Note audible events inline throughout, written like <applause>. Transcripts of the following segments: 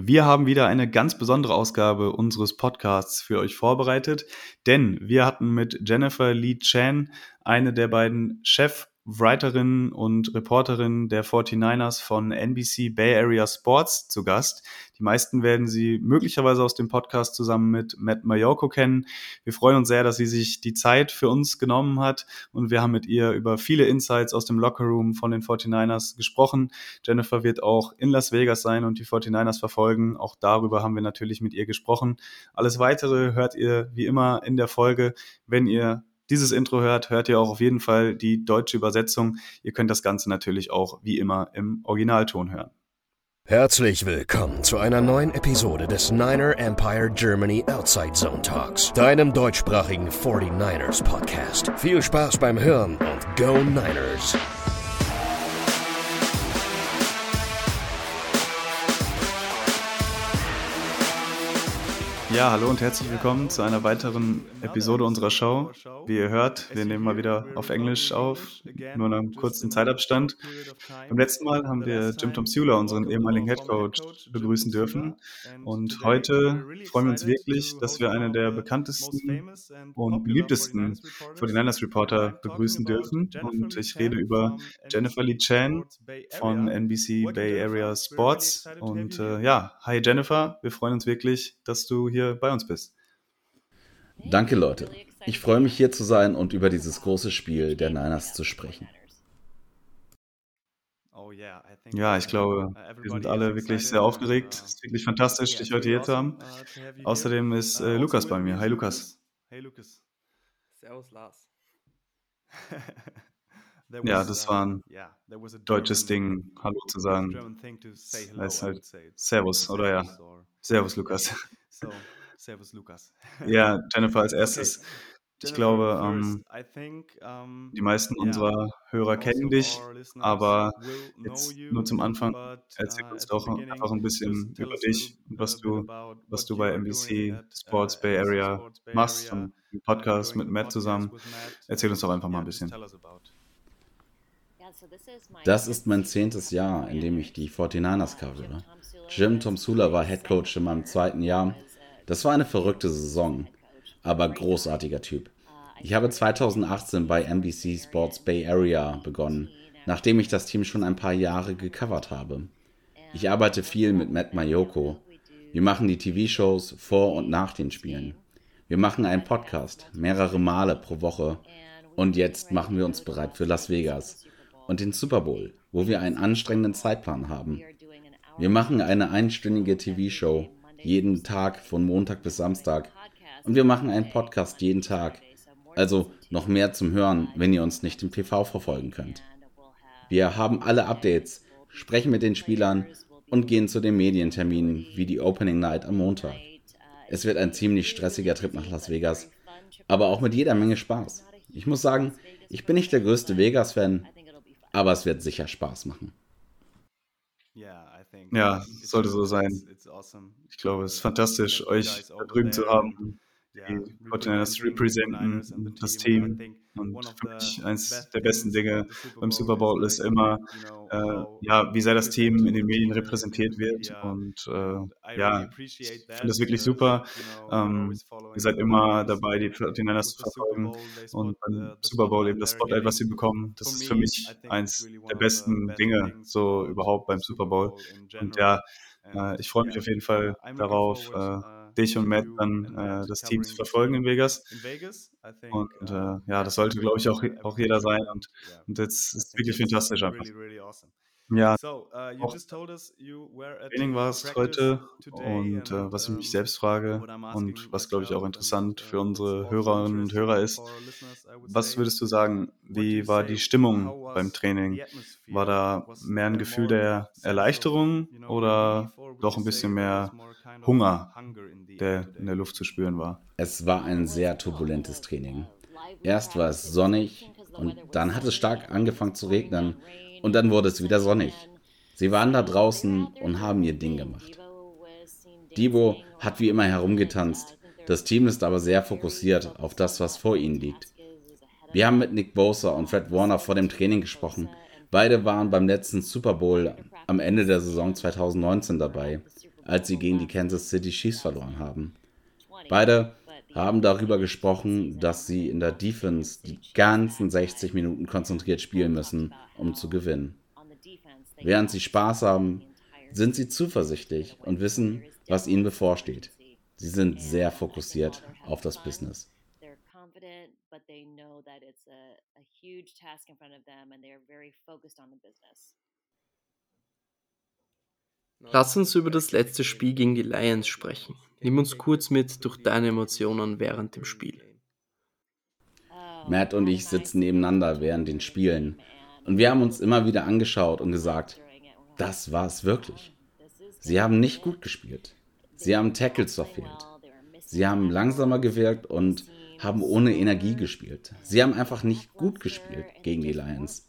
Wir haben wieder eine ganz besondere Ausgabe unseres Podcasts für euch vorbereitet, denn wir hatten mit Jennifer Lee Chan eine der beiden Chef Writerin und Reporterin der 49ers von NBC Bay Area Sports zu Gast. Die meisten werden sie möglicherweise aus dem Podcast zusammen mit Matt Mayoko kennen. Wir freuen uns sehr, dass sie sich die Zeit für uns genommen hat und wir haben mit ihr über viele Insights aus dem Lockerroom von den 49ers gesprochen. Jennifer wird auch in Las Vegas sein und die 49ers verfolgen. Auch darüber haben wir natürlich mit ihr gesprochen. Alles weitere hört ihr wie immer in der Folge. Wenn ihr dieses Intro hört, hört ihr auch auf jeden Fall die deutsche Übersetzung. Ihr könnt das Ganze natürlich auch wie immer im Originalton hören. Herzlich willkommen zu einer neuen Episode des Niner Empire Germany Outside Zone Talks, deinem deutschsprachigen 49ers Podcast. Viel Spaß beim Hören und Go Niners! Ja, hallo und herzlich willkommen zu einer weiteren Episode unserer Show. Wie ihr hört, wir nehmen mal wieder auf Englisch auf, nur in einem kurzen Zeitabstand. Beim letzten Mal haben wir Jim Tom Sula, unseren ehemaligen Head Coach, begrüßen dürfen. Und heute freuen wir uns wirklich, dass wir einen der bekanntesten und beliebtesten 49ers Reporter begrüßen dürfen. Und ich rede über Jennifer Lee Chan von NBC Bay Area Sports. Und äh, ja, hi Jennifer, wir freuen uns wirklich, dass du hier hier bei uns bist. Danke, Leute. Ich freue mich hier zu sein und über dieses große Spiel der Niners zu sprechen. Ja, ich glaube, wir sind alle wirklich sehr aufgeregt. Es ist wirklich fantastisch, dich heute hier zu haben. Außerdem ist äh, Lukas bei mir. Hi, Lukas. Hey, Lukas. Servus, Lars. <laughs> ja, das war ein deutsches Ding, Hallo zu sagen. Das ist halt Servus, oder ja? Servus, Lukas. Servus Lukas. <laughs> <laughs> ja, Jennifer als erstes. Ich glaube, ähm, die meisten unserer Hörer kennen dich, aber jetzt nur zum Anfang erzähl uns doch einfach ein bisschen über dich und was du, was du bei NBC Sports Bay Area machst und im Podcast mit Matt zusammen. Erzähl uns doch einfach mal ein bisschen. Das ist mein zehntes Jahr, in dem ich die 49ers covere. Jim Tom Sula war Head Coach in meinem zweiten Jahr das war eine verrückte Saison, aber großartiger Typ. Ich habe 2018 bei NBC Sports Bay Area begonnen, nachdem ich das Team schon ein paar Jahre gecovert habe. Ich arbeite viel mit Matt Mayoko. Wir machen die TV-Shows vor und nach den Spielen. Wir machen einen Podcast mehrere Male pro Woche. Und jetzt machen wir uns bereit für Las Vegas und den Super Bowl, wo wir einen anstrengenden Zeitplan haben. Wir machen eine einstündige TV-Show jeden Tag von Montag bis Samstag. Und wir machen einen Podcast jeden Tag. Also noch mehr zum Hören, wenn ihr uns nicht im TV verfolgen könnt. Wir haben alle Updates, sprechen mit den Spielern und gehen zu den Medienterminen wie die Opening Night am Montag. Es wird ein ziemlich stressiger Trip nach Las Vegas, aber auch mit jeder Menge Spaß. Ich muss sagen, ich bin nicht der größte Vegas-Fan, aber es wird sicher Spaß machen. Ja, sollte so sein. Ich glaube, es ist fantastisch, euch da drüben zu haben, die Fortinanders representen, das Team. Und für mich eines der besten Dinge beim Super Bowl ist immer, äh, ja, wie sehr das Team in den Medien repräsentiert wird. Und äh, ja, ich finde das wirklich super. Ähm, ihr seid immer dabei, die Fortinanders zu verfolgen. Und beim Super Bowl eben das Spotlight, was sie bekommen, das ist für mich eins der besten Dinge so überhaupt beim Super Bowl. Und ja, äh, ich freue mich auf jeden Fall darauf, äh, dich und Matt dann äh, das Team zu verfolgen in Vegas. Und äh, ja, das sollte, glaube ich, auch, auch jeder sein. Und, und jetzt ist es wirklich fantastisch einfach. Ja, auch Training war es heute und äh, was ich mich selbst frage und was, glaube ich, auch interessant für unsere Hörerinnen und Hörer ist, was würdest du sagen, wie war die Stimmung beim Training? War da mehr ein Gefühl der Erleichterung oder doch ein bisschen mehr Hunger, der in der Luft zu spüren war? Es war ein sehr turbulentes Training. Erst war es sonnig und dann hat es stark angefangen zu regnen und dann wurde es wieder sonnig. Sie waren da draußen und haben ihr Ding gemacht. Debo hat wie immer herumgetanzt. Das Team ist aber sehr fokussiert auf das, was vor ihnen liegt. Wir haben mit Nick Bosa und Fred Warner vor dem Training gesprochen. Beide waren beim letzten Super Bowl am Ende der Saison 2019 dabei, als sie gegen die Kansas City Chiefs verloren haben. Beide haben darüber gesprochen, dass sie in der Defense die ganzen 60 Minuten konzentriert spielen müssen, um zu gewinnen. Während sie Spaß haben, sind sie zuversichtlich und wissen, was ihnen bevorsteht. Sie sind sehr fokussiert auf das Business. Lass uns über das letzte Spiel gegen die Lions sprechen. Nimm uns kurz mit durch deine Emotionen während dem Spiel. Matt und ich sitzen nebeneinander während den Spielen und wir haben uns immer wieder angeschaut und gesagt, das war es wirklich. Sie haben nicht gut gespielt. Sie haben Tackles verfehlt. Sie haben langsamer gewirkt und haben ohne Energie gespielt. Sie haben einfach nicht gut gespielt gegen die Lions.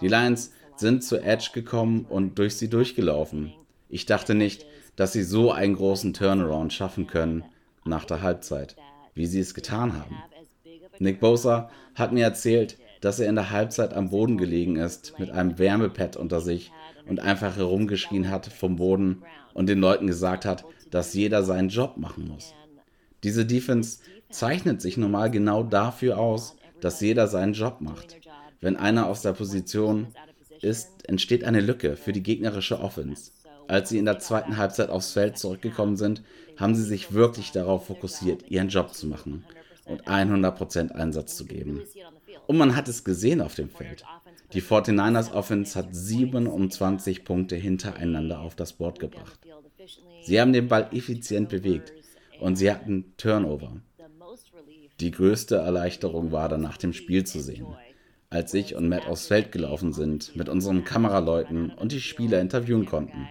Die Lions sind zu Edge gekommen und durch sie durchgelaufen. Ich dachte nicht, dass sie so einen großen Turnaround schaffen können nach der Halbzeit, wie sie es getan haben. Nick Bosa hat mir erzählt, dass er in der Halbzeit am Boden gelegen ist, mit einem Wärmepad unter sich und einfach herumgeschrien hat vom Boden und den Leuten gesagt hat, dass jeder seinen Job machen muss. Diese Defense zeichnet sich normal genau dafür aus, dass jeder seinen Job macht. Wenn einer aus der Position ist, entsteht eine Lücke für die gegnerische Offense. Als sie in der zweiten Halbzeit aufs Feld zurückgekommen sind, haben sie sich wirklich darauf fokussiert, ihren Job zu machen und 100% Einsatz zu geben. Und man hat es gesehen auf dem Feld. Die 49ers Offense hat 27 Punkte hintereinander auf das Board gebracht. Sie haben den Ball effizient bewegt und sie hatten Turnover. Die größte Erleichterung war dann nach dem Spiel zu sehen, als ich und Matt aufs Feld gelaufen sind, mit unseren Kameraleuten und die Spieler interviewen konnten.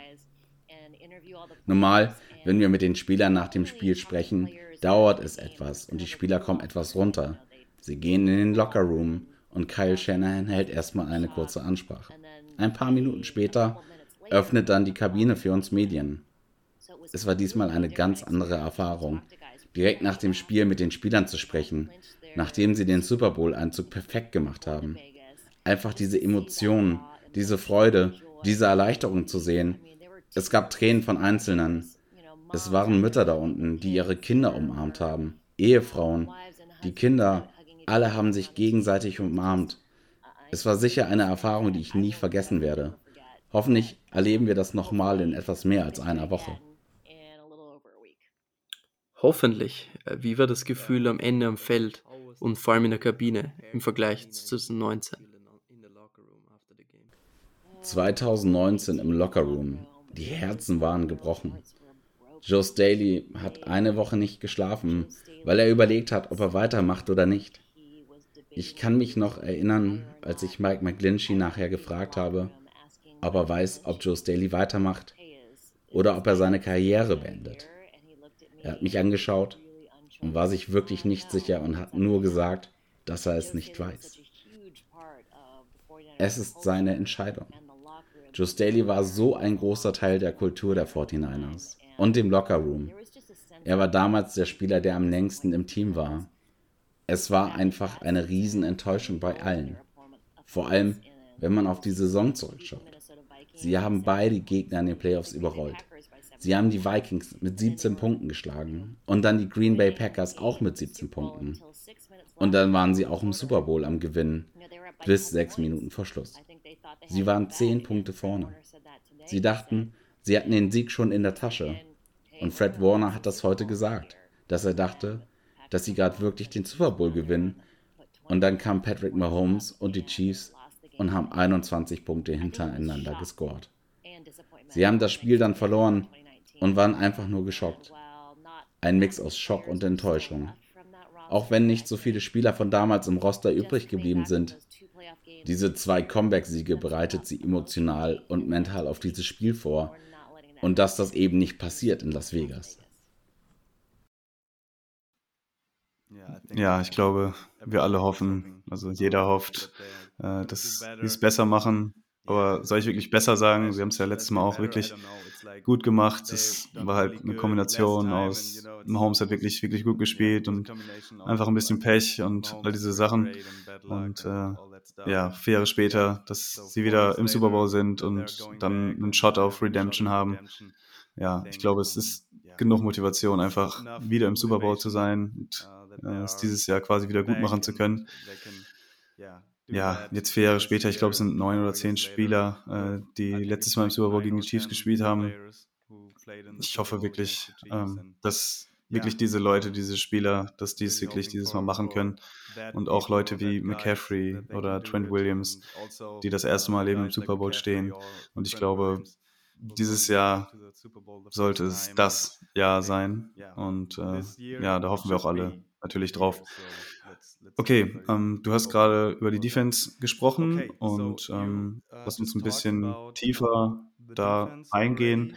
Normal, wenn wir mit den Spielern nach dem Spiel sprechen, dauert es etwas und die Spieler kommen etwas runter. Sie gehen in den Lockerroom und Kyle Shanahan hält erstmal eine kurze Ansprache. Ein paar Minuten später öffnet dann die Kabine für uns Medien. Es war diesmal eine ganz andere Erfahrung, direkt nach dem Spiel mit den Spielern zu sprechen, nachdem sie den Super Bowl-Einzug perfekt gemacht haben. Einfach diese Emotionen, diese Freude, diese Erleichterung zu sehen, es gab Tränen von Einzelnen. Es waren Mütter da unten, die ihre Kinder umarmt haben. Ehefrauen, die Kinder, alle haben sich gegenseitig umarmt. Es war sicher eine Erfahrung, die ich nie vergessen werde. Hoffentlich erleben wir das nochmal in etwas mehr als einer Woche. Hoffentlich. Äh, wie war das Gefühl am Ende am Feld und vor allem in der Kabine im Vergleich zu 2019? 2019 im Lockerroom die Herzen waren gebrochen. Joe Staley hat eine Woche nicht geschlafen, weil er überlegt hat, ob er weitermacht oder nicht. Ich kann mich noch erinnern, als ich Mike McGlinchey nachher gefragt habe, ob er weiß, ob Joe Staley weitermacht oder ob er seine Karriere beendet. Er hat mich angeschaut und war sich wirklich nicht sicher und hat nur gesagt, dass er es nicht weiß. Es ist seine Entscheidung. Joe Staley war so ein großer Teil der Kultur der 49ers und dem Lockerroom. Er war damals der Spieler, der am längsten im Team war. Es war einfach eine Riesenenttäuschung bei allen. Vor allem, wenn man auf die Saison zurückschaut. Sie haben beide Gegner in den Playoffs überrollt. Sie haben die Vikings mit 17 Punkten geschlagen und dann die Green Bay Packers auch mit 17 Punkten. Und dann waren sie auch im Super Bowl am Gewinnen, bis sechs Minuten vor Schluss. Sie waren zehn Punkte vorne. Sie dachten, sie hatten den Sieg schon in der Tasche. Und Fred Warner hat das heute gesagt, dass er dachte, dass sie gerade wirklich den Super Bowl gewinnen. Und dann kam Patrick Mahomes und die Chiefs und haben 21 Punkte hintereinander gescored. Sie haben das Spiel dann verloren und waren einfach nur geschockt. Ein Mix aus Schock und Enttäuschung. Auch wenn nicht so viele Spieler von damals im Roster übrig geblieben sind, diese zwei Comeback-Siege bereitet sie emotional und mental auf dieses Spiel vor. Und dass das eben nicht passiert in Las Vegas. Ja, ich glaube, wir alle hoffen, also jeder hofft, äh, dass sie es besser machen. Aber soll ich wirklich besser sagen? Sie haben es ja letztes Mal auch wirklich gut gemacht. Es war halt eine Kombination aus, Mahomes hat wirklich, wirklich gut gespielt und einfach ein bisschen Pech und all diese Sachen. Und äh, ja, vier Jahre später, dass sie wieder im Super Bowl sind und dann einen Shot auf Redemption haben. ja, ich glaube, es ist genug Motivation, einfach wieder im Super Bowl zu sein und äh, es dieses Jahr quasi wieder gut machen zu können. Ja, jetzt vier Jahre später, ich glaube, es sind neun oder zehn Spieler, äh, die letztes Mal im Super Bowl gegen die Chiefs gespielt haben. Ich hoffe wirklich, ähm, dass wirklich diese Leute, diese Spieler, dass die es wirklich dieses Mal machen können. Und auch Leute wie McCaffrey oder Trent Williams, also die das erste Mal eben im Super Bowl stehen. Und ich glaube, dieses Jahr sollte es das Jahr sein. Und äh, ja, da hoffen wir auch alle natürlich drauf. Okay, ähm, du hast gerade über die Defense gesprochen und ähm, uh, lass uns ein bisschen tiefer da eingehen.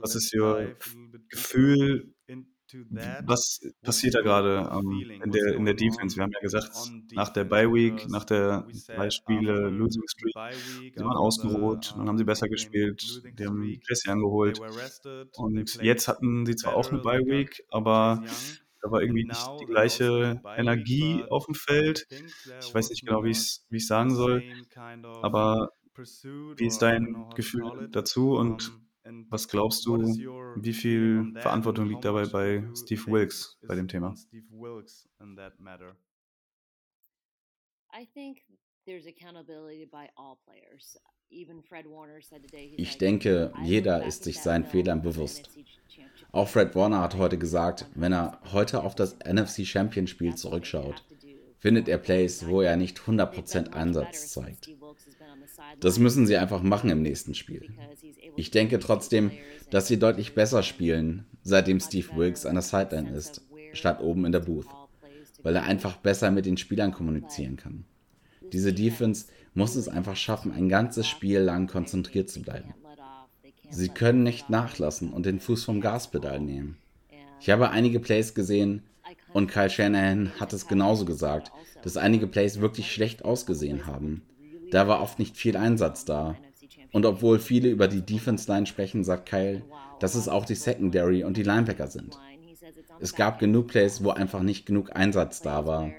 Was ist Ihr Gefühl was passiert da gerade ähm, in, der, in der Defense? Wir haben ja gesagt, nach der Bye Week, nach der drei Spiele Losing Streak, sie waren ausgeruht, dann haben sie besser gespielt, die haben Jesse angeholt. Und jetzt hatten sie zwar auch eine Bye Week, aber da war irgendwie nicht die gleiche Energie auf dem Feld. Ich weiß nicht genau, wie ich es sagen soll, aber wie ist dein Gefühl dazu und was glaubst du, wie viel Verantwortung liegt dabei bei Steve Wilkes bei dem Thema? Ich denke, jeder ist sich seinen Fehlern bewusst. Auch Fred Warner hat heute gesagt, wenn er heute auf das NFC Champion Spiel zurückschaut, findet er Plays, wo er nicht 100% Einsatz zeigt. Das müssen sie einfach machen im nächsten Spiel. Ich denke trotzdem, dass sie deutlich besser spielen, seitdem Steve Wilkes an der Sideline ist, statt oben in der Booth, weil er einfach besser mit den Spielern kommunizieren kann. Diese Defense muss es einfach schaffen, ein ganzes Spiel lang konzentriert zu bleiben. Sie können nicht nachlassen und den Fuß vom Gaspedal nehmen. Ich habe einige Plays gesehen und Kyle Shanahan hat es genauso gesagt, dass einige Plays wirklich schlecht ausgesehen haben. Da war oft nicht viel Einsatz da. Und obwohl viele über die Defense Line sprechen, sagt Kyle, dass es auch die Secondary und die Linebacker sind. Es gab genug Plays, wo einfach nicht genug Einsatz da war.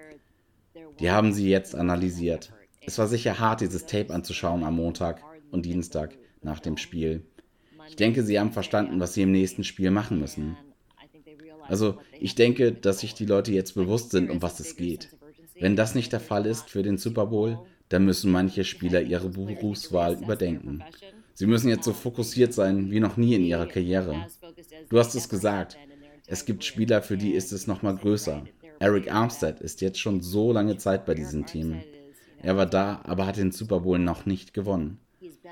Die haben sie jetzt analysiert. Es war sicher hart, dieses Tape anzuschauen am Montag und Dienstag nach dem Spiel. Ich denke, sie haben verstanden, was sie im nächsten Spiel machen müssen. Also, ich denke, dass sich die Leute jetzt bewusst sind, um was es geht. Wenn das nicht der Fall ist für den Super Bowl, dann müssen manche Spieler ihre Berufswahl überdenken. Sie müssen jetzt so fokussiert sein wie noch nie in ihrer Karriere. Du hast es gesagt, es gibt Spieler, für die ist es nochmal größer. Eric Armstead ist jetzt schon so lange Zeit bei diesem Team. Er war da, aber hat den Super Bowl noch nicht gewonnen.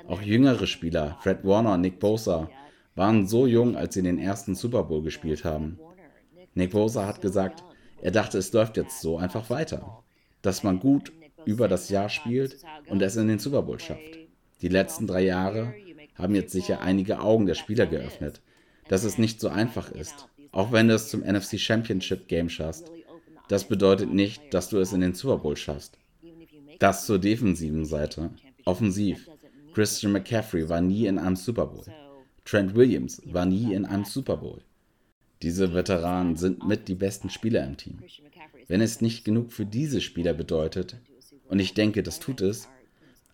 Auch jüngere Spieler, Fred Warner und Nick Bosa, waren so jung, als sie den ersten Super Bowl gespielt haben. Nick Bosa hat gesagt, er dachte, es läuft jetzt so einfach weiter. Dass man gut über das Jahr spielt und es in den Super Bowl schafft. Die letzten drei Jahre haben jetzt sicher einige Augen der Spieler geöffnet, dass es nicht so einfach ist, auch wenn du es zum NFC Championship Game schaffst. Das bedeutet nicht, dass du es in den Super Bowl schaffst. Das zur defensiven Seite. Offensiv. Christian McCaffrey war nie in einem Super Bowl. Trent Williams war nie in einem Super Bowl. Diese Veteranen sind mit die besten Spieler im Team. Wenn es nicht genug für diese Spieler bedeutet, und ich denke, das tut es.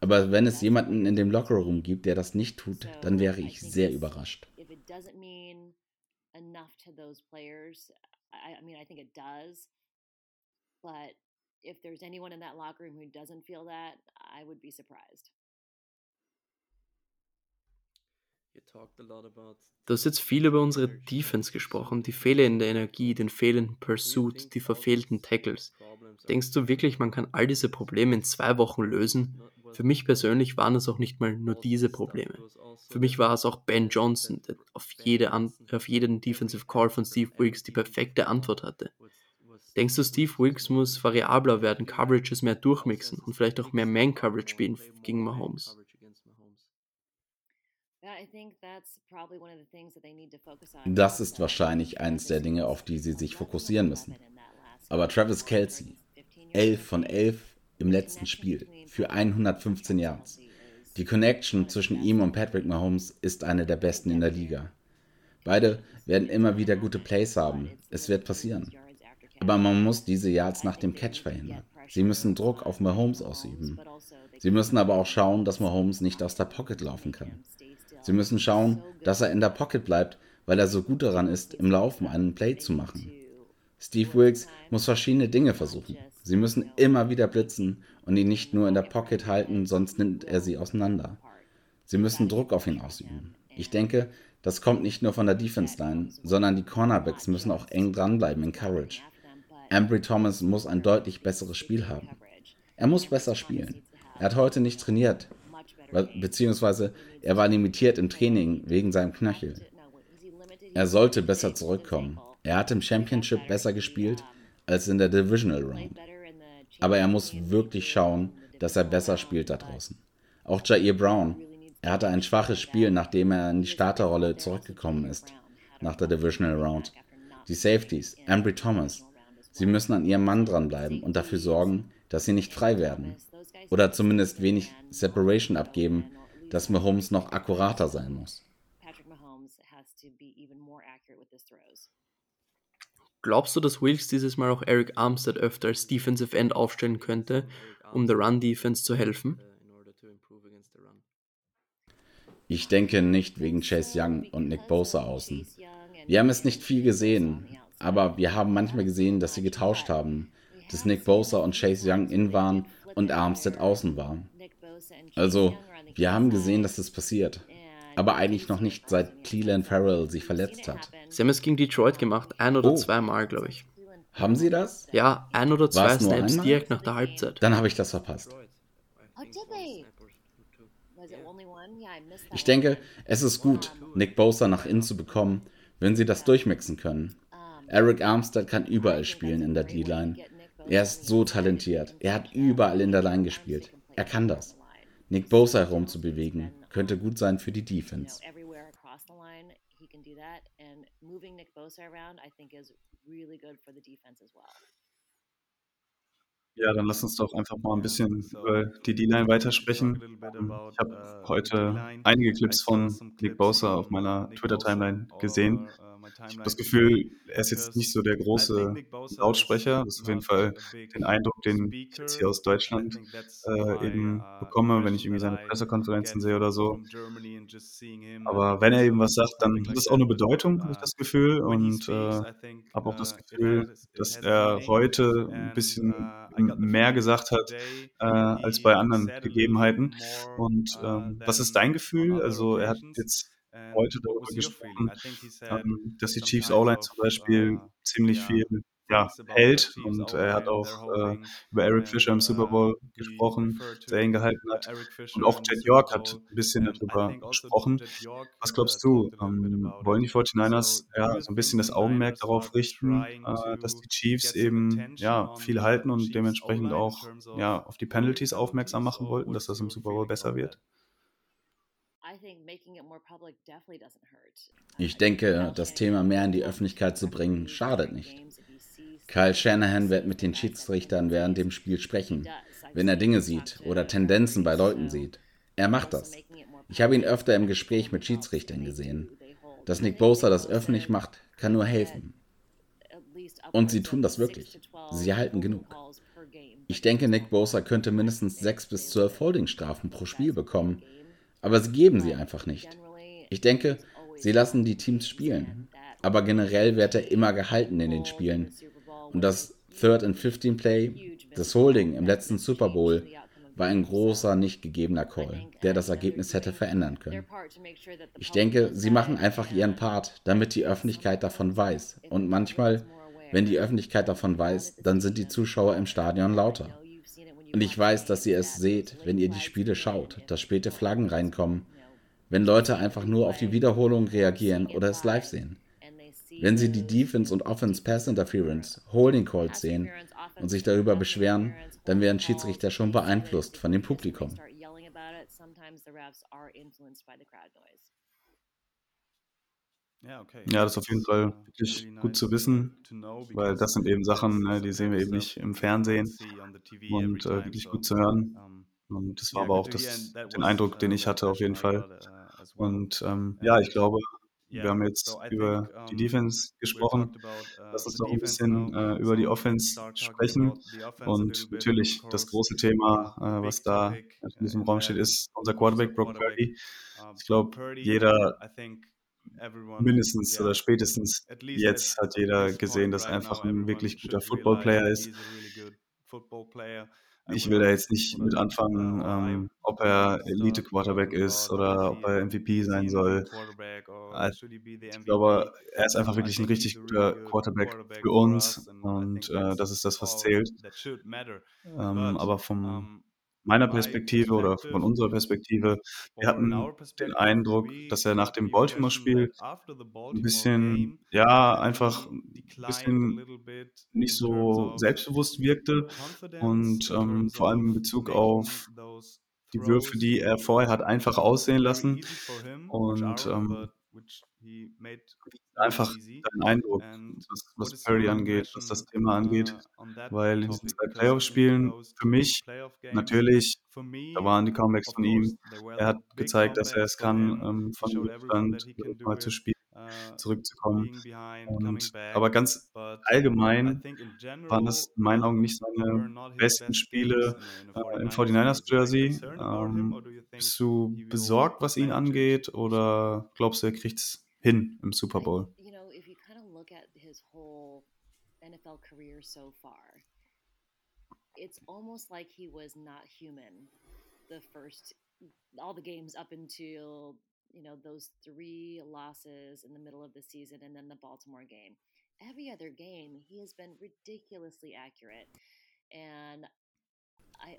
Aber wenn es jemanden in dem Lockerroom gibt, der das nicht tut, dann wäre ich sehr überrascht. But if there's anyone in that locker room who doesn't feel that, I would be surprised. Du hast jetzt viel über unsere Defense gesprochen, die fehlende Energie, den fehlenden Pursuit, die verfehlten Tackles. Denkst du wirklich, man kann all diese Probleme in zwei Wochen lösen? Für mich persönlich waren es auch nicht mal nur diese Probleme. Für mich war es auch Ben Johnson, der auf, jede auf jeden Defensive Call von Steve Wilkes die perfekte Antwort hatte. Denkst du, Steve Wilkes muss variabler werden, Coverages mehr durchmixen und vielleicht auch mehr Man-Coverage spielen gegen Mahomes? Das ist wahrscheinlich eines der Dinge, auf die sie sich fokussieren müssen. Aber Travis Kelsey, 11 von 11 im letzten Spiel für 115 Yards. Die Connection zwischen ihm und Patrick Mahomes ist eine der besten in der Liga. Beide werden immer wieder gute Plays haben. Es wird passieren. Aber man muss diese Yards nach dem Catch verhindern. Sie müssen Druck auf Mahomes ausüben. Sie müssen aber auch schauen, dass Mahomes nicht aus der Pocket laufen kann. Sie müssen schauen, dass er in der Pocket bleibt, weil er so gut daran ist, im Laufen einen Play zu machen. Steve Wilkes muss verschiedene Dinge versuchen. Sie müssen immer wieder blitzen und ihn nicht nur in der Pocket halten, sonst nimmt er sie auseinander. Sie müssen Druck auf ihn ausüben. Ich denke, das kommt nicht nur von der Defense Line, sondern die Cornerbacks müssen auch eng dranbleiben in Courage. Ambry Thomas muss ein deutlich besseres Spiel haben. Er muss besser spielen. Er hat heute nicht trainiert, beziehungsweise er war limitiert im Training wegen seinem Knöchel. Er sollte besser zurückkommen. Er hat im Championship besser gespielt als in der Divisional Round. Aber er muss wirklich schauen, dass er besser spielt da draußen. Auch Jair Brown, er hatte ein schwaches Spiel, nachdem er in die Starterrolle zurückgekommen ist, nach der Divisional Round. Die Safeties, Ambry Thomas, sie müssen an ihrem Mann dranbleiben und dafür sorgen, dass sie nicht frei werden. Oder zumindest wenig Separation abgeben, dass Mahomes noch akkurater sein muss. Glaubst du, dass Wilkes dieses Mal auch Eric Armstead öfter als Defensive End aufstellen könnte, um der Run-Defense zu helfen? Ich denke nicht wegen Chase Young und Nick Bosa außen. Wir haben es nicht viel gesehen, aber wir haben manchmal gesehen, dass sie getauscht haben, dass Nick Bosa und Chase Young in waren und Armstead außen war. Also, wir haben gesehen, dass das passiert aber eigentlich noch nicht seit Cleland Farrell sich verletzt hat. Sie haben es gegen Detroit gemacht, ein oder oh. zweimal, glaube ich. Haben Sie das? Ja, ein oder zwei Snaps direkt nach der Halbzeit. Dann habe ich das verpasst. Ich denke, es ist gut, Nick Bosa nach innen zu bekommen, wenn sie das durchmixen können. Eric Armstead kann überall spielen in der D-Line. Er ist so talentiert. Er hat überall in der Line gespielt. Er kann das. Nick Bosa herumzubewegen, könnte gut sein für die Defense. Ja, dann lass uns doch einfach mal ein bisschen über die D-Line weitersprechen. Ich habe heute einige Clips von Nick Bosa auf meiner Twitter-Timeline gesehen ich habe das Gefühl, er ist jetzt nicht so der große Lautsprecher. Das ist auf jeden Fall den Eindruck, den ich jetzt hier aus Deutschland äh, eben uh, bekomme, wenn ich irgendwie seine Pressekonferenzen sehe oder so. Aber wenn er eben was sagt, dann hat das auch eine Bedeutung, habe ich das Gefühl. Und äh, habe auch das uh, Gefühl, dass er heute ein bisschen uh, mehr gesagt hat äh, als bei anderen Gegebenheiten. Und ähm, was ist dein Gefühl? Also er hat jetzt heute darüber gesprochen, ähm, dass die Chiefs O-Line zum Beispiel uh, ziemlich viel ja, hält und er hat auch äh, über Eric Fisher im Super uh, Bowl gesprochen, der ihn gehalten hat. Und auch Jet York hat ein bisschen darüber also gesprochen. Was glaubst du, ähm, wollen die 49ers ja so ein bisschen das Augenmerk darauf richten, äh, dass die Chiefs eben ja viel halten und dementsprechend auch ja auf die Penalties aufmerksam machen wollten, dass das im Super Bowl besser wird? Ich denke, das Thema mehr in die Öffentlichkeit zu bringen, schadet nicht. Kyle Shanahan wird mit den Schiedsrichtern während dem Spiel sprechen, wenn er Dinge sieht oder Tendenzen bei Leuten sieht. Er macht das. Ich habe ihn öfter im Gespräch mit Schiedsrichtern gesehen. Dass Nick Bosa das öffentlich macht, kann nur helfen. Und sie tun das wirklich. Sie halten genug. Ich denke, Nick Bosa könnte mindestens sechs bis zwölf Holdingstrafen pro Spiel bekommen, aber sie geben sie einfach nicht. Ich denke, sie lassen die Teams spielen. Aber generell wird er immer gehalten in den Spielen. Und das Third and 15 Play, das Holding im letzten Super Bowl, war ein großer nicht gegebener Call, der das Ergebnis hätte verändern können. Ich denke, sie machen einfach ihren Part, damit die Öffentlichkeit davon weiß. Und manchmal, wenn die Öffentlichkeit davon weiß, dann sind die Zuschauer im Stadion lauter. Und ich weiß, dass ihr es seht, wenn ihr die Spiele schaut, dass späte Flaggen reinkommen, wenn Leute einfach nur auf die Wiederholung reagieren oder es live sehen. Wenn sie die Defense und Offense Pass Interference, Holding Calls sehen und sich darüber beschweren, dann werden Schiedsrichter schon beeinflusst von dem Publikum. Ja, das ist auf jeden Fall wirklich gut zu wissen, weil das sind eben Sachen, ne, die sehen wir eben nicht im Fernsehen und äh, wirklich gut zu hören. Und das war aber auch das, den Eindruck, den ich hatte auf jeden Fall. Uh, und ähm, ja, ich glaube, wir haben jetzt über die Defense gesprochen. Lass uns doch ein bisschen äh, über die Offense sprechen. Und natürlich das große Thema, äh, was da in diesem Raum steht, ist unser Quarterback Brock Purdy. Ich glaube, jeder mindestens oder spätestens jetzt hat jeder gesehen, dass er einfach ein wirklich guter Football-Player ist. Ich will da jetzt nicht mit anfangen, ähm, ob er Elite-Quarterback ist oder ob er MVP sein soll. Ich glaube, er ist einfach wirklich ein richtig guter Quarterback für uns und äh, das ist das, was zählt. Ähm, aber von meiner Perspektive oder von unserer Perspektive, wir hatten den Eindruck, dass er nach dem Baltimore-Spiel ein bisschen, ja, einfach ein bisschen nicht so selbstbewusst wirkte und ähm, vor allem in Bezug auf die Würfe, die er vorher hat einfach aussehen lassen. und ähm, einfach dein Eindruck, was, was Perry angeht, was das Thema angeht, weil in diesen zwei Playoff-Spielen für mich natürlich, da waren die Comebacks von ihm, er hat gezeigt, dass er es kann, ähm, von Rückstand mal zu spielen, uh, zurückzukommen. Und, aber ganz allgemein waren das in meinen Augen nicht seine besten Spiele äh, im 49ers-Jersey. Ähm, bist du besorgt, was ihn angeht, oder glaubst du, er kriegt es hin im Super Bowl. You know, if you kind of look at his whole NFL career so far, it's almost like he was not human the first all the games up until you know those three losses in the middle of the season and then the Baltimore game. Every other game, he has been ridiculously accurate. And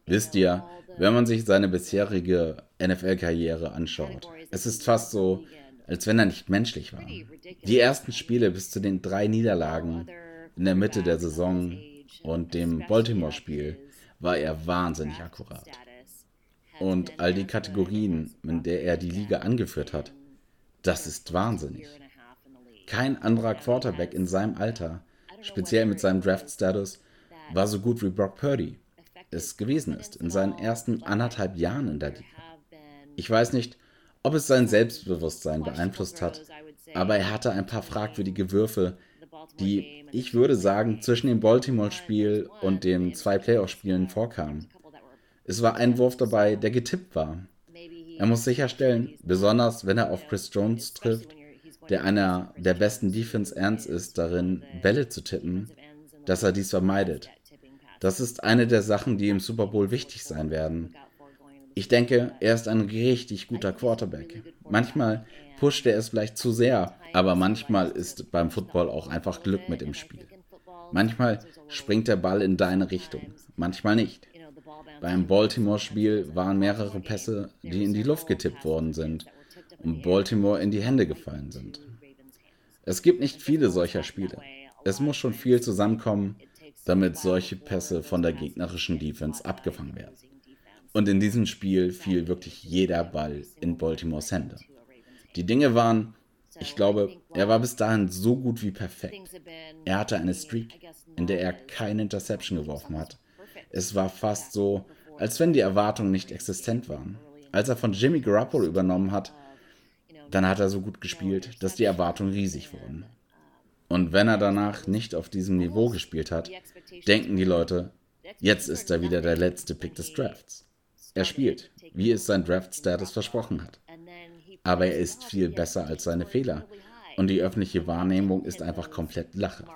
Wisst ihr, wenn man sich seine bisherige NFL-Karriere anschaut, es ist fast so, als wenn er nicht menschlich war. Die ersten Spiele bis zu den drei Niederlagen in der Mitte der Saison und dem Baltimore-Spiel war er wahnsinnig akkurat. Und all die Kategorien, in der er die Liga angeführt hat, das ist wahnsinnig. Kein anderer Quarterback in seinem Alter, speziell mit seinem Draft-Status, war so gut wie Brock Purdy es gewesen ist in seinen ersten anderthalb Jahren in der Liga. Ich weiß nicht, ob es sein Selbstbewusstsein beeinflusst hat, aber er hatte ein paar fragwürdige Würfe, die, ich würde sagen, zwischen dem Baltimore-Spiel und den zwei Playoff-Spielen vorkamen. Es war ein Wurf dabei, der getippt war. Er muss sicherstellen, besonders wenn er auf Chris Jones trifft, der einer der besten Defense-Ends ist, darin Bälle zu tippen, dass er dies vermeidet. Das ist eine der Sachen, die im Super Bowl wichtig sein werden. Ich denke, er ist ein richtig guter Quarterback. Manchmal pusht er es vielleicht zu sehr, aber manchmal ist beim Football auch einfach Glück mit im Spiel. Manchmal springt der Ball in deine Richtung, manchmal nicht. Beim Baltimore-Spiel waren mehrere Pässe, die in die Luft getippt worden sind und Baltimore in die Hände gefallen sind. Es gibt nicht viele solcher Spiele. Es muss schon viel zusammenkommen, damit solche Pässe von der gegnerischen Defense abgefangen werden. Und in diesem Spiel fiel wirklich jeder Ball in Baltimores Hände. Die Dinge waren, ich glaube, er war bis dahin so gut wie perfekt. Er hatte eine Streak, in der er keine Interception geworfen hat. Es war fast so, als wenn die Erwartungen nicht existent waren. Als er von Jimmy Garoppolo übernommen hat, dann hat er so gut gespielt, dass die Erwartungen riesig wurden. Und wenn er danach nicht auf diesem Niveau gespielt hat, denken die Leute, jetzt ist er wieder der letzte Pick des Drafts. Er spielt, wie es sein Draft-Status versprochen hat. Aber er ist viel besser als seine Fehler. Und die öffentliche Wahrnehmung ist einfach komplett lachhaft.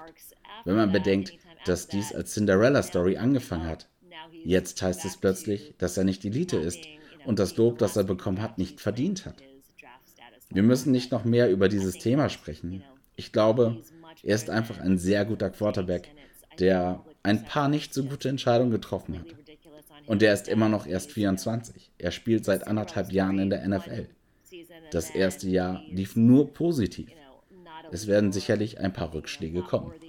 Wenn man bedenkt, dass dies als Cinderella-Story angefangen hat, jetzt heißt es plötzlich, dass er nicht Elite ist und das Lob, das er bekommen hat, nicht verdient hat. Wir müssen nicht noch mehr über dieses Thema sprechen. Ich glaube, er ist einfach ein sehr guter Quarterback, der ein paar nicht so gute Entscheidungen getroffen hat. Und der ist immer noch erst 24. Er spielt seit anderthalb Jahren in der NFL. Das erste Jahr lief nur positiv. Es werden sicherlich ein paar Rückschläge kommen. <laughs>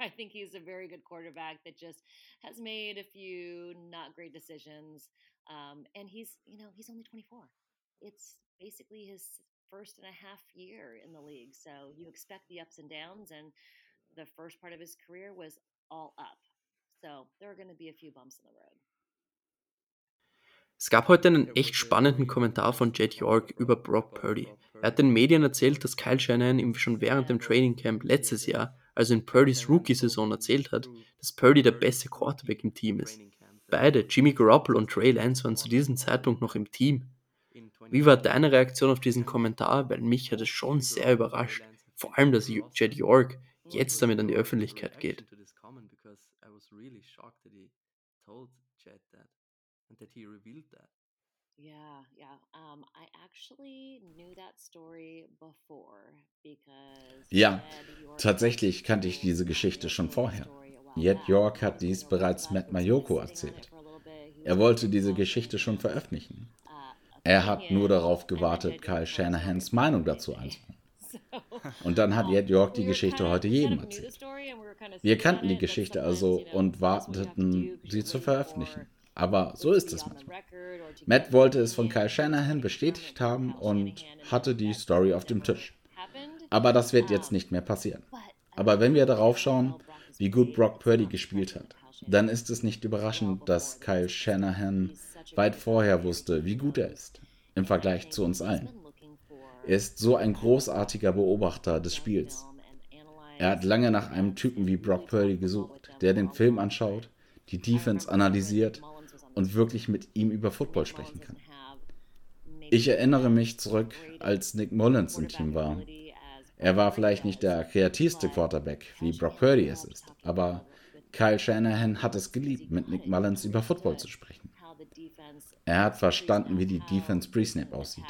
I think he's a very good quarterback that just has made a few not great decisions. Um, and he's, you know, he's only 24. It's basically his first and a half year in the league. So you expect the ups and downs, and the first part of his career was all up. So there are going to be a few bumps in the road. Es gab heute einen echt spannenden Kommentar von Jed York über Brock Purdy. Er hat den Medien erzählt, dass Kyle Shanahan ihm schon während dem Training Camp letztes Jahr, also in Purdys Rookie-Saison, erzählt hat, dass Purdy der beste Quarterback im Team ist. Beide, Jimmy Garoppolo und Trey Lance, waren zu diesem Zeitpunkt noch im Team. Wie war deine Reaktion auf diesen Kommentar? Weil mich hat es schon sehr überrascht. Vor allem, dass Jed York jetzt damit an die Öffentlichkeit geht. Ja, tatsächlich kannte ich diese Geschichte schon vorher. Jed York hat dies bereits Matt Mayoko erzählt. Er wollte diese Geschichte schon veröffentlichen. Er hat nur darauf gewartet, Kyle Shanahans Meinung dazu einzuholen. Und dann hat Ed York die Geschichte heute jedem erzählt. Wir kannten die Geschichte also und warteten, sie zu veröffentlichen. Aber so ist es manchmal. Matt wollte es von Kyle Shanahan bestätigt haben und hatte die Story auf dem Tisch. Aber das wird jetzt nicht mehr passieren. Aber wenn wir darauf schauen, wie gut Brock Purdy gespielt hat, dann ist es nicht überraschend, dass Kyle Shanahan weit vorher wusste, wie gut er ist, im Vergleich zu uns allen. Er ist so ein großartiger Beobachter des Spiels. Er hat lange nach einem Typen wie Brock Purdy gesucht, der den Film anschaut, die Defense analysiert und wirklich mit ihm über Football sprechen kann. Ich erinnere mich zurück, als Nick Mullins im Team war. Er war vielleicht nicht der kreativste Quarterback, wie Brock Purdy es ist, aber Kyle Shanahan hat es geliebt, mit Nick Mullins über Football zu sprechen. Er hat verstanden, wie die Defense Pre-Snap aussieht,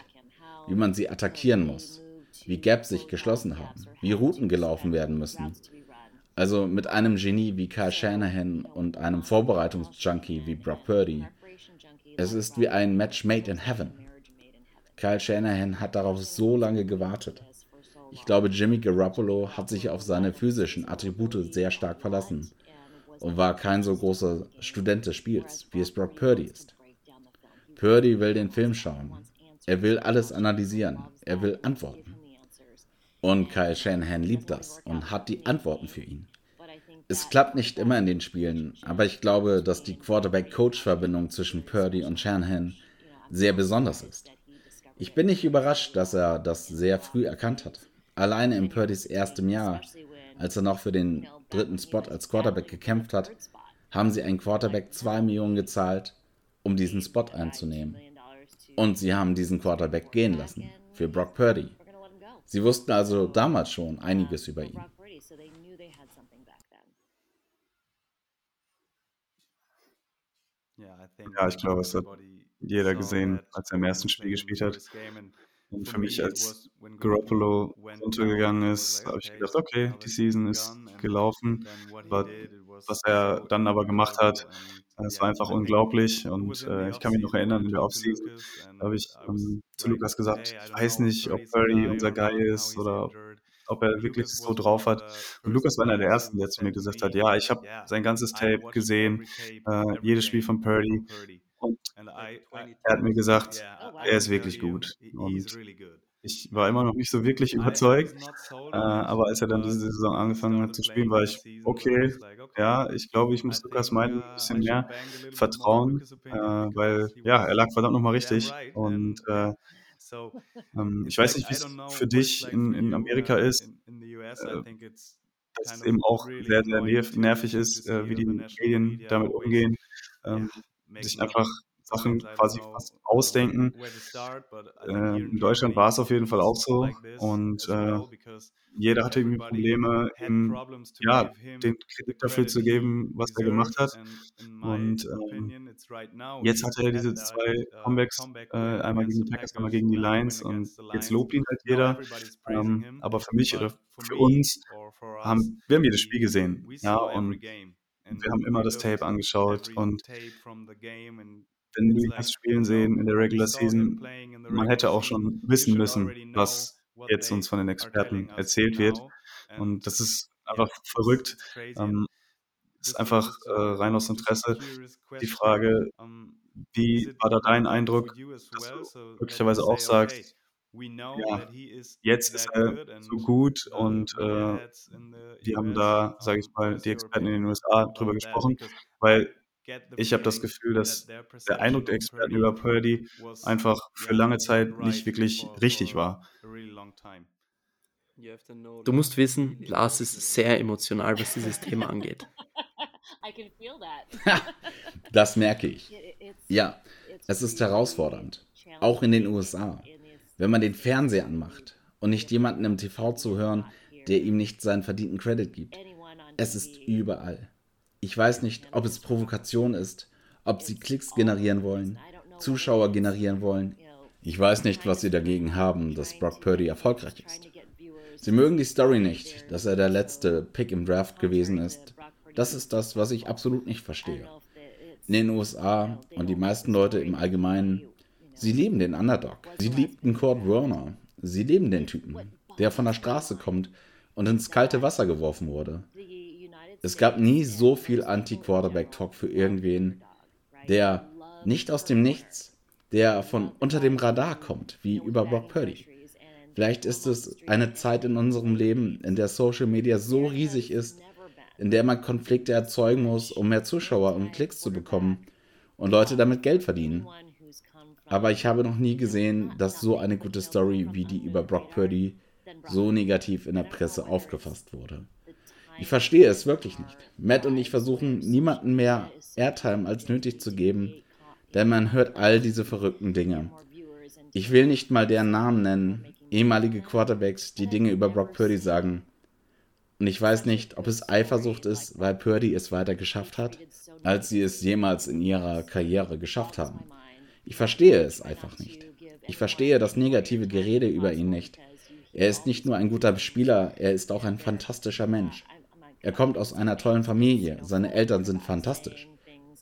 wie man sie attackieren muss, wie Gaps sich geschlossen haben, wie Routen gelaufen werden müssen. Also mit einem Genie wie Kyle Shanahan und einem Vorbereitungsjunkie wie Brock Purdy. Es ist wie ein Match made in heaven. Kyle Shanahan hat darauf so lange gewartet. Ich glaube, Jimmy Garoppolo hat sich auf seine physischen Attribute sehr stark verlassen und war kein so großer Student des Spiels, wie es Brock Purdy ist. Purdy will den Film schauen. Er will alles analysieren. Er will Antworten. Und Kyle Shanahan liebt das und hat die Antworten für ihn. Es klappt nicht immer in den Spielen, aber ich glaube, dass die Quarterback-Coach-Verbindung zwischen Purdy und Shanahan sehr besonders ist. Ich bin nicht überrascht, dass er das sehr früh erkannt hat. Alleine in Purdys erstem Jahr, als er noch für den dritten Spot als Quarterback gekämpft hat, haben sie einen Quarterback 2 Millionen gezahlt, um diesen Spot einzunehmen. Und sie haben diesen Quarterback gehen lassen für Brock Purdy. Sie wussten also damals schon einiges über ihn. Ja, ich glaube, es hat jeder gesehen, als er im ersten Spiel gespielt hat. Und für mich, als Garoppolo untergegangen ist, habe ich gedacht, okay, die Season ist gelaufen. Aber was er dann aber gemacht hat, es war einfach unglaublich. Und äh, ich kann mich noch erinnern, in der Offseason habe ich ähm, zu Lukas gesagt, ich weiß nicht, ob Purdy unser Guy ist oder ob, ob er wirklich so drauf hat. Und Lukas war einer der Ersten, der zu mir gesagt hat, ja, ich habe sein ganzes Tape gesehen, äh, jedes Spiel von Purdy. Und er hat mir gesagt, er ist wirklich gut. Und ich war immer noch nicht so wirklich überzeugt, äh, aber als er dann diese Saison angefangen hat zu spielen, war ich, okay, ja, ich glaube, ich muss Lukas Meiden ein bisschen mehr vertrauen, äh, weil ja, er lag verdammt nochmal richtig. Und äh, ähm, ich weiß nicht, wie es für dich in, in Amerika ist, äh, dass es eben auch sehr, sehr nervig ist, äh, wie die Medien damit umgehen, ähm, sich einfach Sachen quasi fast ausdenken. Äh, in Deutschland war es auf jeden Fall auch so. Und äh, jeder hatte irgendwie Probleme, ihm ja, den Kredit dafür zu geben, was er gemacht hat. Und ähm, jetzt hatte er diese zwei Comebacks, äh, einmal gegen die Packers, einmal gegen die Lions. Und jetzt lobt ihn halt jeder. Ähm, aber für mich oder für uns haben wir haben jedes Spiel gesehen. Ja, und wir haben immer das Tape angeschaut und wenn ihn hast spielen sehen in der Regular Season, man hätte auch schon wissen müssen, was jetzt uns von den Experten erzählt wird. Und das ist einfach verrückt. Ähm, ist einfach äh, rein aus Interesse die Frage, wie war da dein Eindruck, dass du möglicherweise auch sagst, ja, jetzt ist er so gut und äh, die haben da, sage ich mal, die Experten in den USA drüber gesprochen, weil ich habe das Gefühl, dass der Eindruck der Experten über Purdy einfach für lange Zeit nicht wirklich richtig war. Du musst wissen, Lars ist sehr emotional, was dieses <laughs> Thema angeht. <laughs> das merke ich. Ja, es ist herausfordernd. Auch in den USA. Wenn man den Fernseher anmacht und nicht jemanden im TV zu hören, der ihm nicht seinen verdienten Credit gibt. Es ist überall. Ich weiß nicht, ob es Provokation ist, ob sie Klicks generieren wollen, Zuschauer generieren wollen. Ich weiß nicht, was sie dagegen haben, dass Brock Purdy erfolgreich ist. Sie mögen die Story nicht, dass er der letzte Pick im Draft gewesen ist. Das ist das, was ich absolut nicht verstehe. In den USA und die meisten Leute im Allgemeinen, sie lieben den Underdog. Sie liebten Kurt Warner. Sie lieben den Typen, der von der Straße kommt und ins kalte Wasser geworfen wurde. Es gab nie so viel Anti-Quarterback-Talk für irgendwen, der nicht aus dem Nichts, der von unter dem Radar kommt, wie über Brock Purdy. Vielleicht ist es eine Zeit in unserem Leben, in der Social Media so riesig ist, in der man Konflikte erzeugen muss, um mehr Zuschauer und Klicks zu bekommen und Leute damit Geld verdienen. Aber ich habe noch nie gesehen, dass so eine gute Story wie die über Brock Purdy so negativ in der Presse aufgefasst wurde. Ich verstehe es wirklich nicht. Matt und ich versuchen, niemanden mehr Airtime als nötig zu geben, denn man hört all diese verrückten Dinge. Ich will nicht mal deren Namen nennen, ehemalige Quarterbacks, die Dinge über Brock Purdy sagen. Und ich weiß nicht, ob es Eifersucht ist, weil Purdy es weiter geschafft hat, als sie es jemals in ihrer Karriere geschafft haben. Ich verstehe es einfach nicht. Ich verstehe das negative Gerede über ihn nicht. Er ist nicht nur ein guter Spieler, er ist auch ein fantastischer Mensch. Er kommt aus einer tollen Familie. Seine Eltern sind fantastisch.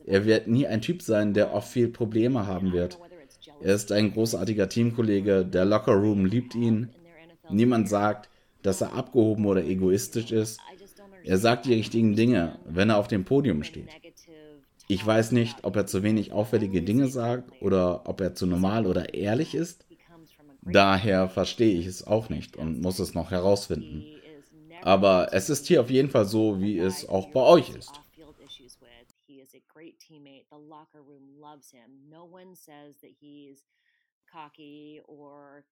Er wird nie ein Typ sein, der oft viel Probleme haben wird. Er ist ein großartiger Teamkollege. Der Lockerroom liebt ihn. Niemand sagt, dass er abgehoben oder egoistisch ist. Er sagt die richtigen Dinge, wenn er auf dem Podium steht. Ich weiß nicht, ob er zu wenig auffällige Dinge sagt oder ob er zu normal oder ehrlich ist. Daher verstehe ich es auch nicht und muss es noch herausfinden. Aber es ist hier auf jeden Fall so, wie es auch bei euch ist. cocky or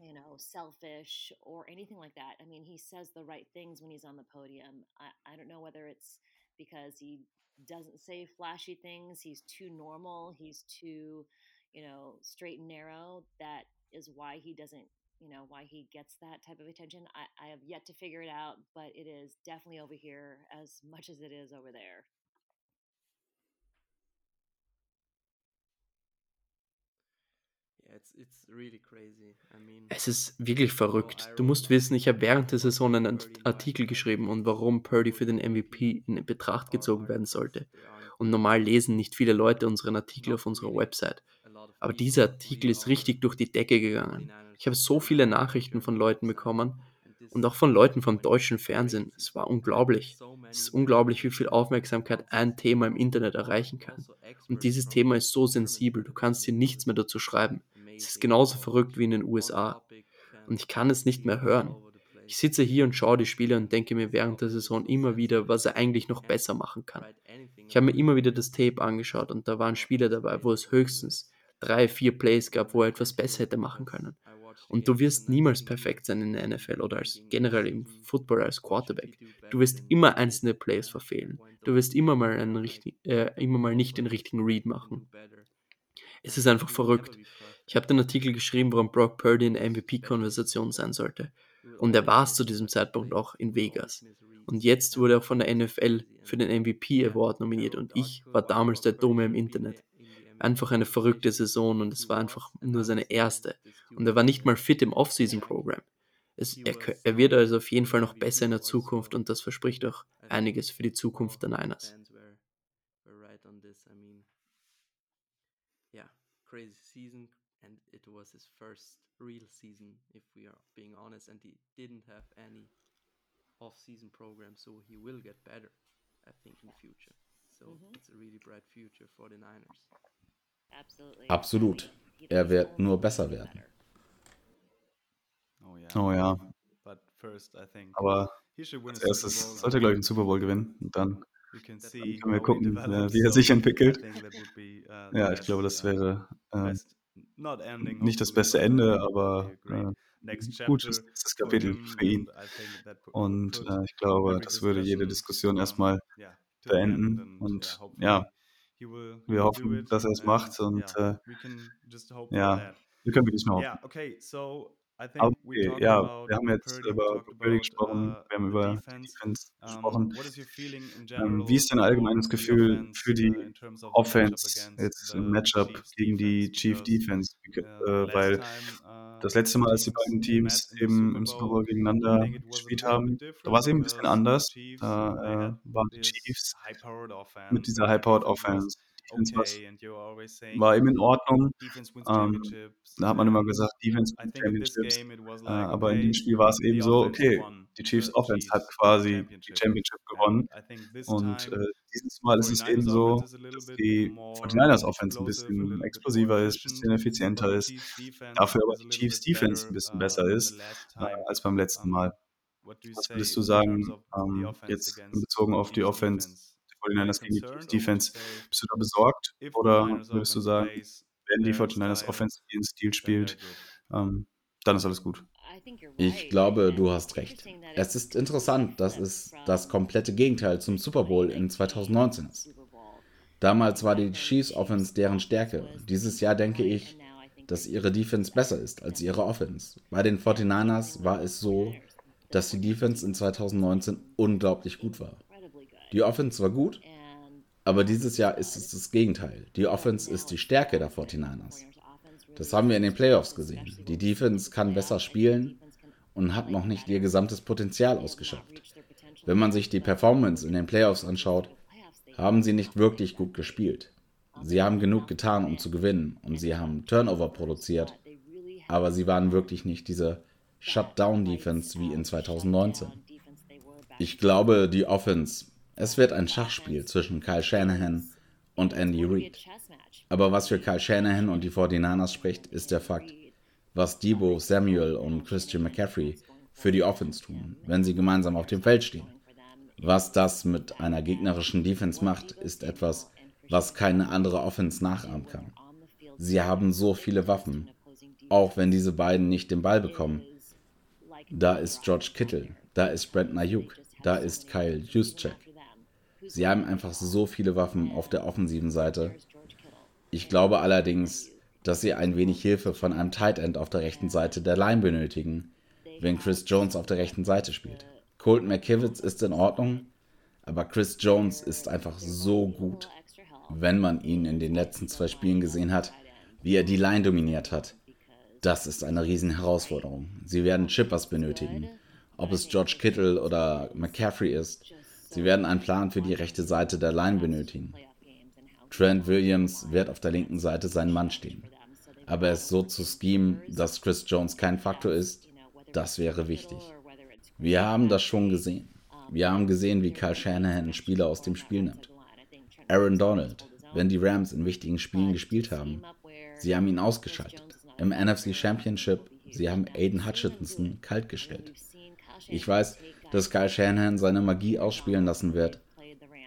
you know selfish or anything like that. I mean he says the right things when he's on the podium. I, I don't know whether it's because he doesn't say flashy things. He's too normal. He's too you know straight and narrow. That is why he doesn't you know why he gets that type of attention I, I have yet to figure it out but it is definitely over here as much as it is over there Es ist wirklich verrückt. Du musst wissen, ich habe während der Saison einen Artikel geschrieben und warum Purdy für den MVP in Betracht gezogen werden sollte. Und normal lesen nicht viele Leute unseren Artikel auf unserer Website. Aber dieser Artikel ist richtig durch die Decke gegangen. Ich habe so viele Nachrichten von Leuten bekommen und auch von Leuten vom deutschen Fernsehen. Es war unglaublich. Es ist unglaublich, wie viel Aufmerksamkeit ein Thema im Internet erreichen kann. Und dieses Thema ist so sensibel, du kannst hier nichts mehr dazu schreiben. Es ist genauso verrückt wie in den USA. Und ich kann es nicht mehr hören. Ich sitze hier und schaue die Spiele und denke mir während der Saison immer wieder, was er eigentlich noch besser machen kann. Ich habe mir immer wieder das Tape angeschaut und da waren Spieler dabei, wo es höchstens drei, vier Plays gab, wo er etwas besser hätte machen können. Und du wirst niemals perfekt sein in der NFL oder als generell im Football als Quarterback. Du wirst immer einzelne Plays verfehlen. Du wirst immer mal, einen richtig, äh, immer mal nicht den richtigen Read machen. Es ist einfach verrückt. Ich habe den Artikel geschrieben, warum Brock Purdy in der MVP-Konversation sein sollte. Und er war es zu diesem Zeitpunkt auch in Vegas. Und jetzt wurde er von der NFL für den MVP Award nominiert und ich war damals der Dome im Internet einfach eine verrückte Saison und es war einfach nur seine erste. Und er war nicht mal fit im Off-Season-Programm. Er, er, wird also auf jeden Fall noch besser in der Zukunft und das verspricht auch einiges für die Zukunft der Niners. crazy season and it was his first real season if we are being honest and he didn't have any off-season program so he will get better I think in the future so mm -hmm. it's a really bright future for the Niners Absolut. Er wird nur besser werden. Oh ja. Aber als erstes sollte er, glaube ich, einen Super Bowl gewinnen. Und dann Dann können wir gucken, äh, wie er sich entwickelt. Ja, ich glaube, das wäre äh, nicht das beste Ende, aber äh, gutes nächstes Kapitel für ihn. Und äh, ich glaube, das würde jede Diskussion erstmal beenden. Und ja, wir hoffen, dass er es macht. Und äh, ja, wir können wirklich nur hoffen. Okay, ja, wir haben jetzt über Brady gesprochen, uh, wir haben über Defense gesprochen. Ähm, wie ist dein allgemeines Gefühl für die Offense jetzt im Matchup gegen die Chief Defense? Äh, weil das letzte Mal, als die beiden Teams eben im Super Bowl gegeneinander gespielt haben, da war es eben ein bisschen anders. Da äh, waren die Chiefs mit dieser High-Powered Offense Defense war eben in Ordnung. Ähm, da hat man immer gesagt, Defense wins Championships. Äh, aber in dem Spiel war es eben so, okay, die Chiefs Offense hat quasi die Championship gewonnen. Und äh, dieses Mal ist es eben so, dass die 49ers Offense ein bisschen explosiver ist, ein bisschen effizienter ist. Dafür aber die Chiefs Defense ein bisschen besser ist äh, als beim letzten Mal. Was würdest du sagen, ähm, jetzt bezogen auf die Offense 49ers gegen die Defense. Bist du da besorgt oder würdest du sagen, wenn die 49ers Offense ihren Stil spielt, ähm, dann ist alles gut? Ich glaube, du hast recht. Es ist interessant, dass es das komplette Gegenteil zum Super Bowl in 2019 ist. Damals war die Chiefs Offense deren Stärke. Dieses Jahr denke ich, dass ihre Defense besser ist als ihre Offense. Bei den 49ers war es so, dass die Defense in 2019 unglaublich gut war. Die Offense war gut, aber dieses Jahr ist es das Gegenteil. Die Offense ist die Stärke der 49ers. Das haben wir in den Playoffs gesehen. Die Defense kann besser spielen und hat noch nicht ihr gesamtes Potenzial ausgeschöpft. Wenn man sich die Performance in den Playoffs anschaut, haben sie nicht wirklich gut gespielt. Sie haben genug getan, um zu gewinnen und sie haben Turnover produziert, aber sie waren wirklich nicht diese Shutdown-Defense wie in 2019. Ich glaube, die Offense es wird ein Schachspiel zwischen Kyle Shanahan und Andy Reid. Aber was für Kyle Shanahan und die 49ers spricht, ist der Fakt, was Debo, Samuel und Christian McCaffrey für die Offense tun, wenn sie gemeinsam auf dem Feld stehen. Was das mit einer gegnerischen Defense macht, ist etwas, was keine andere Offense nachahmen kann. Sie haben so viele Waffen, auch wenn diese beiden nicht den Ball bekommen. Da ist George Kittle, da ist Brent Ayuk, da ist Kyle Juszczyk. Sie haben einfach so viele Waffen auf der offensiven Seite. Ich glaube allerdings, dass sie ein wenig Hilfe von einem Tight End auf der rechten Seite der Line benötigen, wenn Chris Jones auf der rechten Seite spielt. Colton McKivitz ist in Ordnung, aber Chris Jones ist einfach so gut, wenn man ihn in den letzten zwei Spielen gesehen hat, wie er die Line dominiert hat. Das ist eine Herausforderung. Sie werden Chippers benötigen, ob es George Kittle oder McCaffrey ist. Sie werden einen Plan für die rechte Seite der Line benötigen. Trent Williams wird auf der linken Seite sein Mann stehen. Aber es so zu schemen, dass Chris Jones kein Faktor ist, das wäre wichtig. Wir haben das schon gesehen. Wir haben gesehen, wie Kyle Shanahan Spieler aus dem Spiel nimmt. Aaron Donald, wenn die Rams in wichtigen Spielen gespielt haben, sie haben ihn ausgeschaltet. Im NFC Championship, sie haben Aiden Hutchinson kaltgestellt. Ich weiß, dass Kyle Shanahan seine Magie ausspielen lassen wird,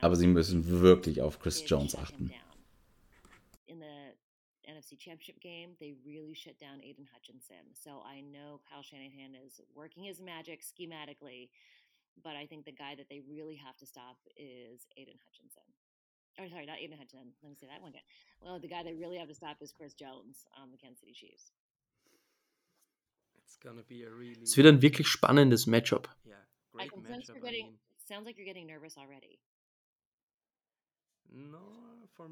aber sie müssen wirklich auf Chris Jones achten. NFC Championship game, they really shut down Aiden Hutchinson. So I know Kyle Shanahan is working his magic schematically, but I think the guy that they really have to stop is Aiden Hutchinson. Or sorry, not Aiden Hutchinson. Let me say that one again. Well, the guy they really have to stop is Chris Jones on the Kansas City Chiefs. Es wird ein wirklich spannendes Matchup. I can sense you're getting. Sounds like you're getting nervous already.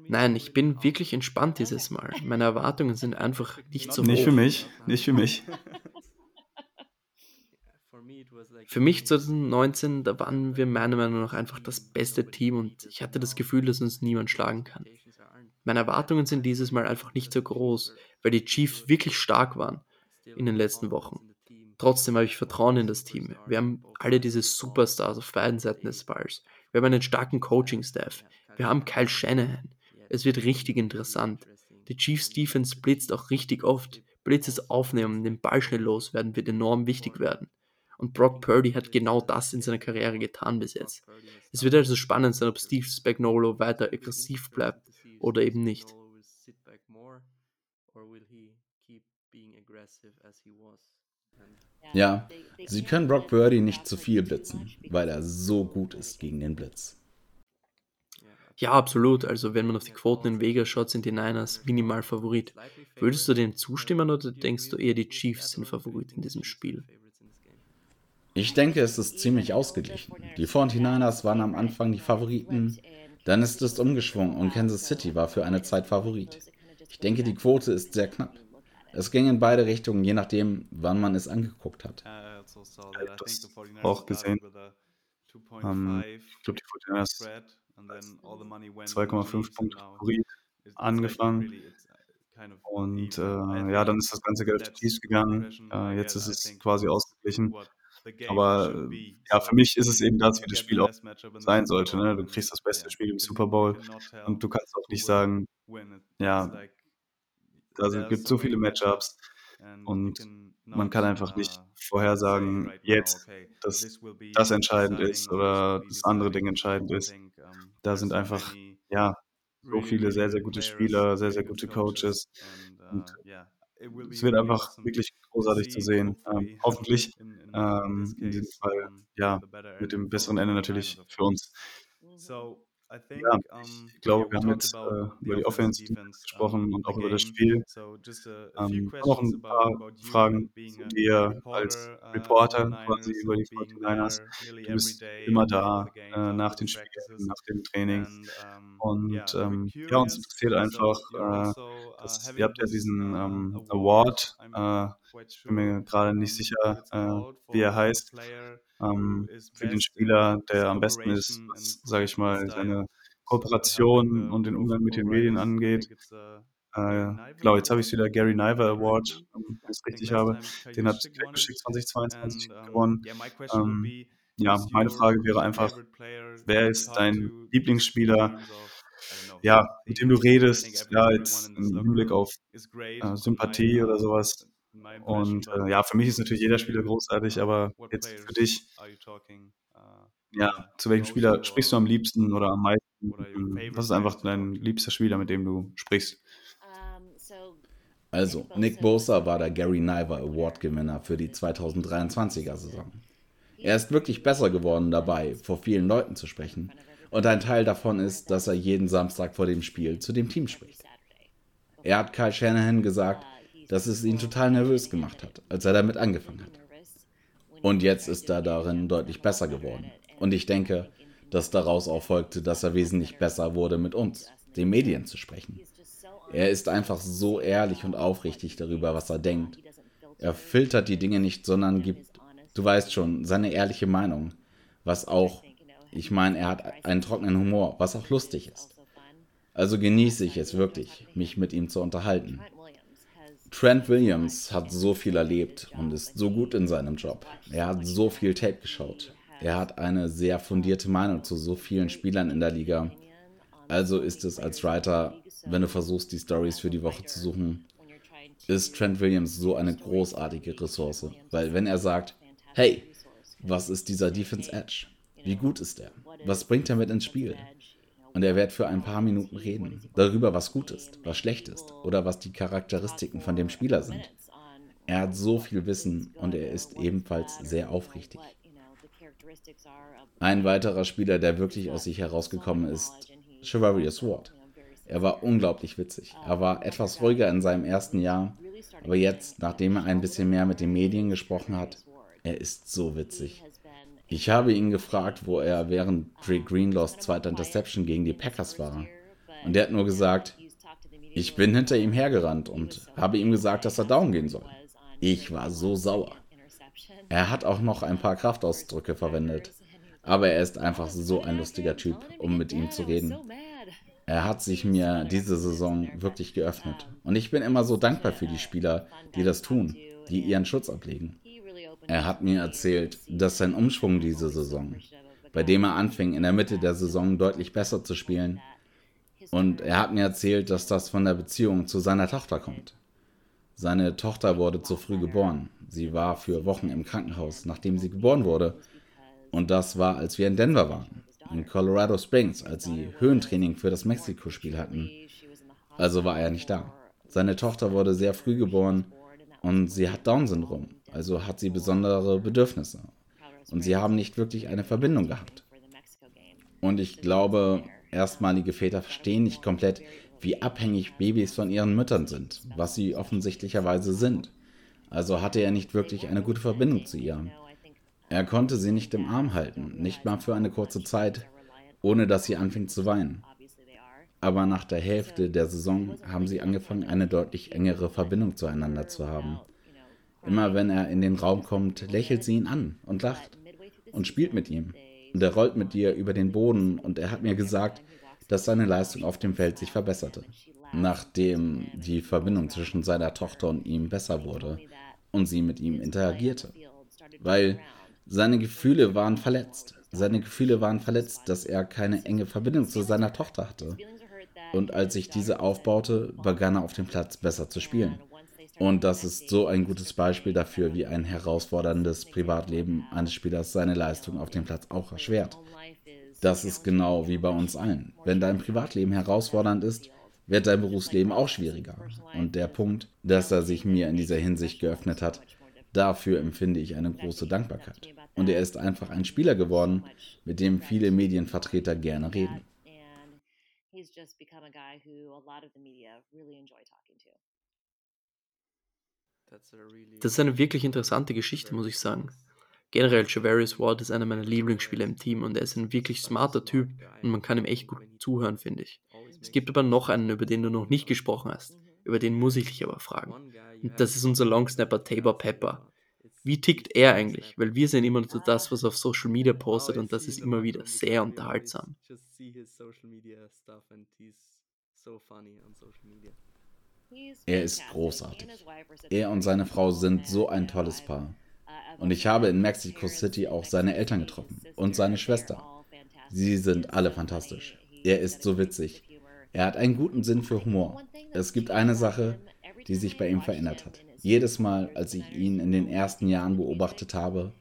Nein, ich bin wirklich entspannt dieses Mal. Meine Erwartungen sind einfach nicht so hoch. Nicht für mich, <laughs> nicht für mich. Für mich 2019, da waren wir meiner Meinung nach einfach das beste Team und ich hatte das Gefühl, dass uns niemand schlagen kann. Meine Erwartungen sind dieses Mal einfach nicht so groß, weil die Chiefs wirklich stark waren in den letzten Wochen. Trotzdem habe ich Vertrauen in das Team. Wir haben alle diese Superstars auf beiden Seiten des Balls. Wir haben einen starken Coaching-Staff. Wir haben Kyle Shanahan. Es wird richtig interessant. Die Chiefs Defense blitzt auch richtig oft. Blitzes aufnehmen, den Ball schnell loswerden, wird enorm wichtig werden. Und Brock Purdy hat genau das in seiner Karriere getan bis jetzt. Es wird also spannend sein, ob Steve Spagnolo weiter aggressiv bleibt oder eben nicht. Ja, sie können Brock Purdy nicht zu viel blitzen, weil er so gut ist gegen den Blitz. Ja, absolut. Also wenn man auf die Quoten in Vegas schaut, sind die Niners minimal Favorit. Würdest du dem zustimmen oder denkst du eher, die Chiefs sind Favorit in diesem Spiel? Ich denke, es ist ziemlich ausgeglichen. Die 49ers waren am Anfang die Favoriten, dann ist es umgeschwungen und Kansas City war für eine Zeit Favorit. Ich denke, die Quote ist sehr knapp. Es ging in beide Richtungen, je nachdem, wann man es angeguckt hat. Das auch gesehen. Ähm, ich glaube, die 49ers 2,5 Punkte Favorit angefangen. Und äh, ja, dann ist das ganze Geld auf Chiefs gegangen. Äh, jetzt ist es quasi ausgeglichen. Aber äh, ja, für mich ist es eben das, wie das Spiel auch sein sollte. Ne? Du kriegst das beste Spiel im Super Bowl und du kannst auch nicht sagen, ja, da gibt so viele Matchups und man kann einfach nicht uh, vorhersagen, jetzt, dass das entscheidend ist oder das andere Ding entscheidend ist. Da sind einfach, ja, so viele sehr, sehr gute Spieler, sehr, sehr gute Coaches. Und uh, es wird einfach wirklich großartig zu sehen. Ähm, hoffentlich ähm, in diesem Fall, ja, mit dem besseren Ende natürlich für uns. Ja, ich glaube, wir haben jetzt äh, über die Offense gesprochen und auch über das Spiel. Ähm, noch ein paar Fragen zu dir als Reporter quasi über die 49ers. Du bist immer da äh, nach den Spielen, nach dem Training. Und ähm, ja, uns interessiert einfach, äh, dass, ihr habt ja diesen ähm, Award, äh, ich bin mir gerade nicht sicher, äh, wie er heißt, ähm, für den Spieler, der am besten ist, was, sage ich mal, seine Kooperation und den Umgang mit den Medien angeht. Äh, genau, jetzt habe ich wieder Gary Niver Award, wenn ich es richtig habe. Den hat Geschick 2022 gewonnen. Ähm, ja, meine Frage wäre einfach, wer ist dein Lieblingsspieler, ja, mit dem du redest, ja, jetzt im Hinblick auf äh, Sympathie oder sowas. Und äh, ja, für mich ist natürlich jeder Spieler großartig, aber jetzt für dich, ja, zu welchem Spieler sprichst du am liebsten oder am meisten? Was ist einfach dein liebster Spieler, mit dem du sprichst? Also, Nick Bosa war der Gary Niver Award-Gewinner für die 2023er Saison. Er ist wirklich besser geworden dabei, vor vielen Leuten zu sprechen. Und ein Teil davon ist, dass er jeden Samstag vor dem Spiel zu dem Team spricht. Er hat Kyle Shanahan gesagt, dass es ihn total nervös gemacht hat, als er damit angefangen hat. Und jetzt ist er darin deutlich besser geworden. Und ich denke, dass daraus auch folgte, dass er wesentlich besser wurde, mit uns, den Medien, zu sprechen. Er ist einfach so ehrlich und aufrichtig darüber, was er denkt. Er filtert die Dinge nicht, sondern gibt, du weißt schon, seine ehrliche Meinung. Was auch, ich meine, er hat einen trockenen Humor, was auch lustig ist. Also genieße ich es wirklich, mich mit ihm zu unterhalten. Trent Williams hat so viel erlebt und ist so gut in seinem Job. Er hat so viel Tape geschaut. Er hat eine sehr fundierte Meinung zu so vielen Spielern in der Liga. Also ist es als Writer, wenn du versuchst, die Stories für die Woche zu suchen, ist Trent Williams so eine großartige Ressource. Weil wenn er sagt, hey, was ist dieser Defense Edge? Wie gut ist er? Was bringt er mit ins Spiel? Und er wird für ein paar Minuten reden darüber, was gut ist, was schlecht ist oder was die Charakteristiken von dem Spieler sind. Er hat so viel Wissen und er ist ebenfalls sehr aufrichtig. Ein weiterer Spieler, der wirklich aus sich herausgekommen ist, Chivalrius Ward. Er war unglaublich witzig. Er war etwas ruhiger in seinem ersten Jahr, aber jetzt, nachdem er ein bisschen mehr mit den Medien gesprochen hat, er ist so witzig. Ich habe ihn gefragt, wo er während Dre Greenlaws zweiter Interception gegen die Packers war. Und er hat nur gesagt, ich bin hinter ihm hergerannt und habe ihm gesagt, dass er down gehen soll. Ich war so sauer. Er hat auch noch ein paar Kraftausdrücke verwendet. Aber er ist einfach so ein lustiger Typ, um mit ihm zu reden. Er hat sich mir diese Saison wirklich geöffnet. Und ich bin immer so dankbar für die Spieler, die das tun, die ihren Schutz ablegen. Er hat mir erzählt, dass sein Umschwung diese Saison, bei dem er anfing, in der Mitte der Saison deutlich besser zu spielen, und er hat mir erzählt, dass das von der Beziehung zu seiner Tochter kommt. Seine Tochter wurde zu früh geboren. Sie war für Wochen im Krankenhaus, nachdem sie geboren wurde. Und das war, als wir in Denver waren, in Colorado Springs, als sie Höhentraining für das Mexiko-Spiel hatten. Also war er nicht da. Seine Tochter wurde sehr früh geboren und sie hat Down-Syndrom, also hat sie besondere Bedürfnisse. Und sie haben nicht wirklich eine Verbindung gehabt. Und ich glaube, erstmalige Väter verstehen nicht komplett, wie abhängig Babys von ihren Müttern sind, was sie offensichtlicherweise sind. Also hatte er nicht wirklich eine gute Verbindung zu ihr. Er konnte sie nicht im Arm halten, nicht mal für eine kurze Zeit, ohne dass sie anfing zu weinen. Aber nach der Hälfte der Saison haben sie angefangen, eine deutlich engere Verbindung zueinander zu haben. Immer wenn er in den Raum kommt, lächelt sie ihn an und lacht und spielt mit ihm. Und er rollt mit ihr über den Boden und er hat mir gesagt, dass seine Leistung auf dem Feld sich verbesserte, nachdem die Verbindung zwischen seiner Tochter und ihm besser wurde und sie mit ihm interagierte. Weil seine Gefühle waren verletzt. Seine Gefühle waren verletzt, dass er keine enge Verbindung zu seiner Tochter hatte. Und als sich diese aufbaute, begann er auf dem Platz besser zu spielen. Und das ist so ein gutes Beispiel dafür, wie ein herausforderndes Privatleben eines Spielers seine Leistung auf dem Platz auch erschwert. Das ist genau wie bei uns allen. Wenn dein Privatleben herausfordernd ist, wird dein Berufsleben auch schwieriger. Und der Punkt, dass er sich mir in dieser Hinsicht geöffnet hat, dafür empfinde ich eine große Dankbarkeit. Und er ist einfach ein Spieler geworden, mit dem viele Medienvertreter gerne reden. Das ist eine wirklich interessante Geschichte, muss ich sagen. Generell, Javarius Ward ist einer meiner Lieblingsspieler im Team und er ist ein wirklich smarter Typ und man kann ihm echt gut zuhören, finde ich. Es gibt aber noch einen, über den du noch nicht gesprochen hast. Über den muss ich dich aber fragen. Und das ist unser Longsnapper Tabor Pepper. Wie tickt er eigentlich? Weil wir sehen immer nur das, was er auf Social Media postet und das ist immer wieder sehr unterhaltsam. Er ist großartig. Er und seine Frau sind so ein tolles Paar. Und ich habe in Mexico City auch seine Eltern getroffen und seine Schwester. Sie sind alle fantastisch. Er ist so witzig. Er hat einen guten Sinn für Humor. Es gibt eine Sache, die sich bei ihm verändert hat. Jedes Mal, als ich ihn in den ersten Jahren beobachtet habe,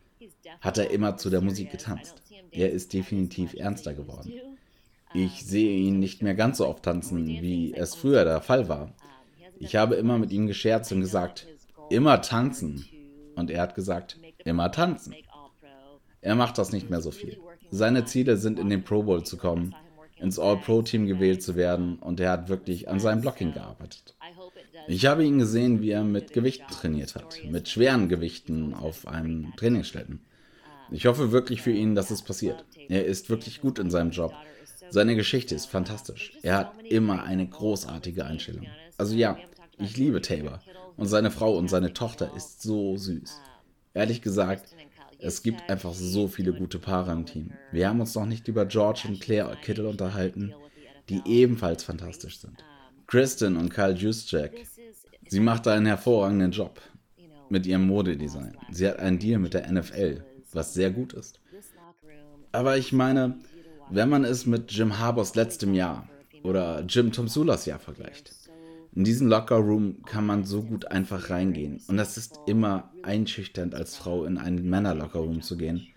hat er immer zu der Musik getanzt. Er ist definitiv ernster geworden. Ich sehe ihn nicht mehr ganz so oft tanzen, wie es früher der Fall war. Ich habe immer mit ihm gescherzt und gesagt, immer tanzen. Und er hat gesagt, immer tanzen. Er macht das nicht mehr so viel. Seine Ziele sind, in den Pro Bowl zu kommen, ins All-Pro-Team gewählt zu werden und er hat wirklich an seinem Blocking gearbeitet. Ich habe ihn gesehen, wie er mit Gewichten trainiert hat, mit schweren Gewichten auf einem Trainingsschlitten. Ich hoffe wirklich für ihn, dass es passiert. Er ist wirklich gut in seinem Job. Seine Geschichte ist fantastisch. Er hat immer eine großartige Einstellung. Also ja, ich liebe Tabor. Und seine Frau und seine Tochter ist so süß. Ehrlich gesagt, es gibt einfach so viele gute Paare im Team. Wir haben uns noch nicht über George und Claire Kittle unterhalten, die ebenfalls fantastisch sind. Kristen und Kyle Juszczyk. Sie macht einen hervorragenden Job mit ihrem Modedesign. Sie hat einen Deal mit der NFL, was sehr gut ist. Aber ich meine, wenn man es mit Jim Harbors letztem Jahr oder Jim Tom Sulas Jahr vergleicht, in diesen Lockerroom kann man so gut einfach reingehen. Und das ist immer einschüchternd, als Frau in einen Männer-Lockerroom zu gehen.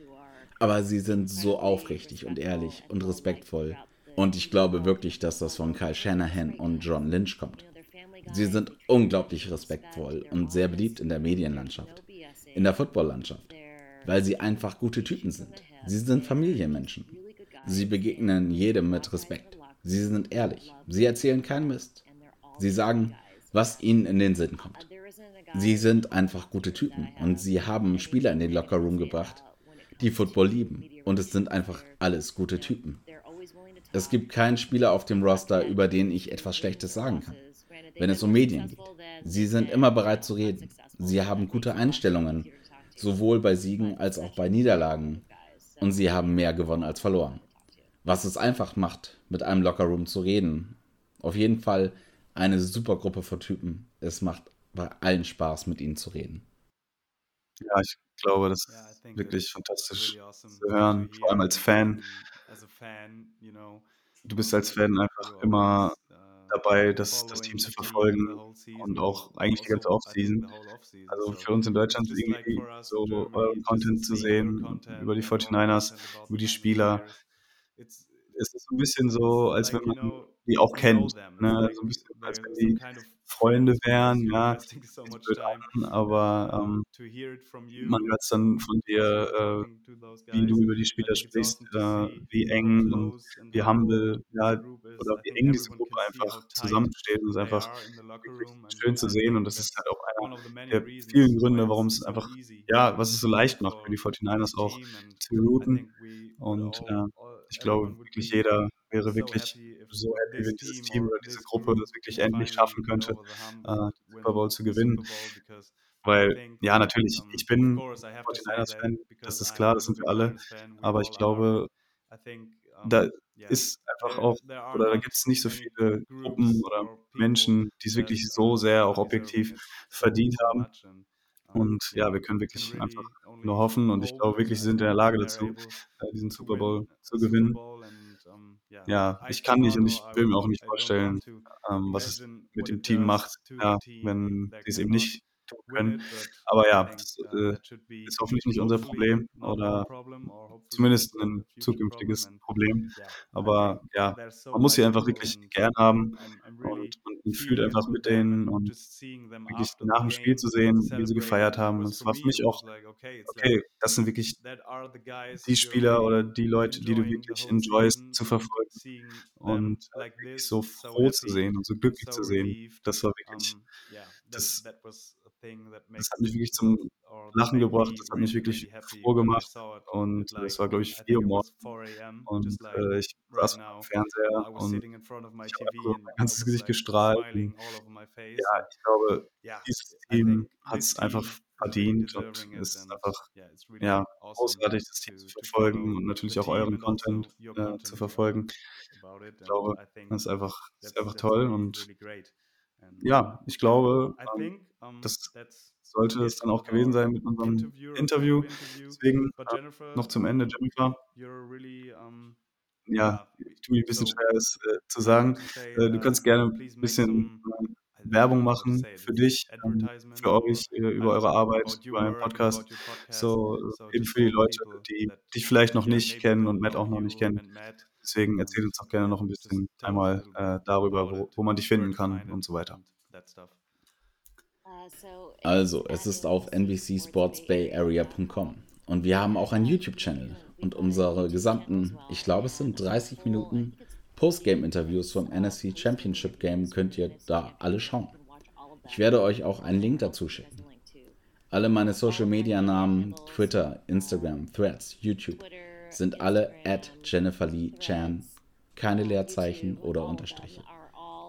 Aber sie sind so aufrichtig und ehrlich und respektvoll. Und ich glaube wirklich, dass das von Kyle Shanahan und John Lynch kommt. Sie sind unglaublich respektvoll und sehr beliebt in der Medienlandschaft, in der Footballlandschaft, weil sie einfach gute Typen sind. Sie sind Familienmenschen. Sie begegnen jedem mit Respekt. Sie sind ehrlich. Sie erzählen keinen Mist. Sie sagen, was ihnen in den Sinn kommt. Sie sind einfach gute Typen und sie haben Spieler in den Lockerroom gebracht, die Football lieben. Und es sind einfach alles gute Typen. Es gibt keinen Spieler auf dem Roster, über den ich etwas Schlechtes sagen kann, wenn es um Medien geht. Sie sind immer bereit zu reden. Sie haben gute Einstellungen, sowohl bei Siegen als auch bei Niederlagen. Und sie haben mehr gewonnen als verloren. Was es einfach macht, mit einem Lockerroom zu reden. Auf jeden Fall eine super Gruppe von Typen. Es macht bei allen Spaß, mit ihnen zu reden. Ja, ich glaube, das ist wirklich fantastisch zu hören, vor allem als Fan. Du bist als Fan einfach immer dabei, das das Team zu verfolgen und auch eigentlich die ganze Offseason. Also, für uns in Deutschland irgendwie so euren Content zu sehen über die 49ers, über die Spieler. Es ist so 'n bisschen so, als wenn man die auch kennt, ne? So 'n bisschen, als wenn die Freunde wären, ja. Hört an, aber, ähm, man hört's dann von dir, äh, wie du über die Spieler sprichst, äh, wie eng und wie humble, ja, oder wie eng diese Gruppe einfach zusammensteht. Und ist einfach schön zu sehen und das ist halt auch einer der vielen Gründe, warum's einfach ja, was es so leicht macht für die 49ers auch zu rooten. Und, äh, ich glaube, wirklich jeder wäre wirklich so happy, wenn dieses Team oder diese Gruppe das wirklich endlich schaffen könnte, äh, den Super Bowl zu gewinnen. Weil ja, natürlich, ich bin 49ers-Fan, das ist klar, das sind wir alle, aber ich glaube, da ist einfach auch oder da gibt's nicht so viele Gruppen oder Menschen, die's wirklich so sehr auch objektiv verdient haben. Und ja, wir können wirklich einfach nur hoffen und ich glaube wirklich, sie sind in der Lage dazu, äh, diesen Super Bowl zu gewinnen. Ja, ich kann nicht und ich will mir auch nicht vorstellen, ähm, was es mit dem Team macht, ja, wenn sie's eben nicht tun können. Aber ja, das, äh, ist hoffentlich nicht unser Problem oder zumindest 'nen zukünftiges Problem. Aber ja, man muss sie einfach wirklich gern haben und man fühlt einfach mit denen und wirklich nach dem Spiel zu sehen, wie sie gefeiert haben, das war für mich auch okay, das sind wirklich die Spieler oder die Leute, die du wirklich enjoyst zu verfolgen und, wirklich so froh zu sehen und so glücklich zu sehen. Das war wirklich das das hat mich wirklich zum Lachen gebracht. Das hat mich wirklich froh gemacht und es war, glaube ich, 4:00 morgens und, äh, ich saß vorm Fernseher und ich habe mein ganzes Gesicht gestrahlt und ja, ich glaube, dieses Team hat's einfach verdient und es ist einfach, ja, großartig, das Team zu verfolgen und natürlich auch euren Content, äh, zu verfolgen. Ich glaube, das ist einfach ist einfach toll und ja, ich glaube, ähm, das sollte es dann auch gewesen sein mit unserem Interview. Deswegen, äh, noch zum Ende, Jennifer ja, ich tue mir 'n bisschen schwer, das, äh, zu sagen. Äh, du kannst gerne 'n bisschen, ähm, Werbung machen für dich, ähm, für euch, äh, über eure Arbeit, über euren Podcast, so eben für die Leute, die dich vielleicht noch nicht kennen und Matt auch noch nicht kennen. Deswegen erzähl uns doch gerne noch 'n bisschen einmal, äh, darüber, wo wo man dich finden kann und so weiter. Also, es ist auf nbcsportsbayarea.com und wir haben auch einen YouTube-Channel und unsere gesamten, ich glaube, es sind 30 Minuten Postgame-Interviews vom NFC Championship Game könnt ihr da alle schauen. Ich werde euch auch einen Link dazu schicken. Alle meine Social-Media-Namen, Twitter, Instagram, Threads, YouTube, sind alle @jenniferleechan, keine Leerzeichen oder Unterstriche.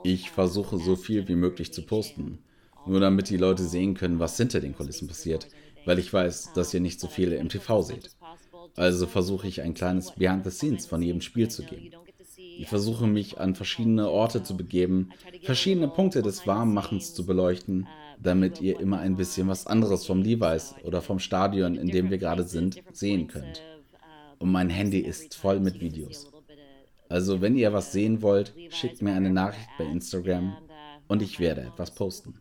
Ich versuche so viel wie möglich zu posten, nur damit die Leute sehen können, was hinter den Kulissen passiert, weil ich weiß, dass ihr nicht so viele im TV seht. Also versuche ich ein kleines Behind the Scenes von jedem Spiel zu geben. Ich versuche mich an verschiedene Orte zu begeben, verschiedene Punkte des Warmmachens zu beleuchten, damit ihr immer ein bisschen was anderes vom Levi's oder vom Stadion, in dem wir gerade sind, sehen könnt. Und mein Handy ist voll mit Videos. Also wenn ihr was sehen wollt, schickt mir eine Nachricht bei Instagram und ich werde etwas posten.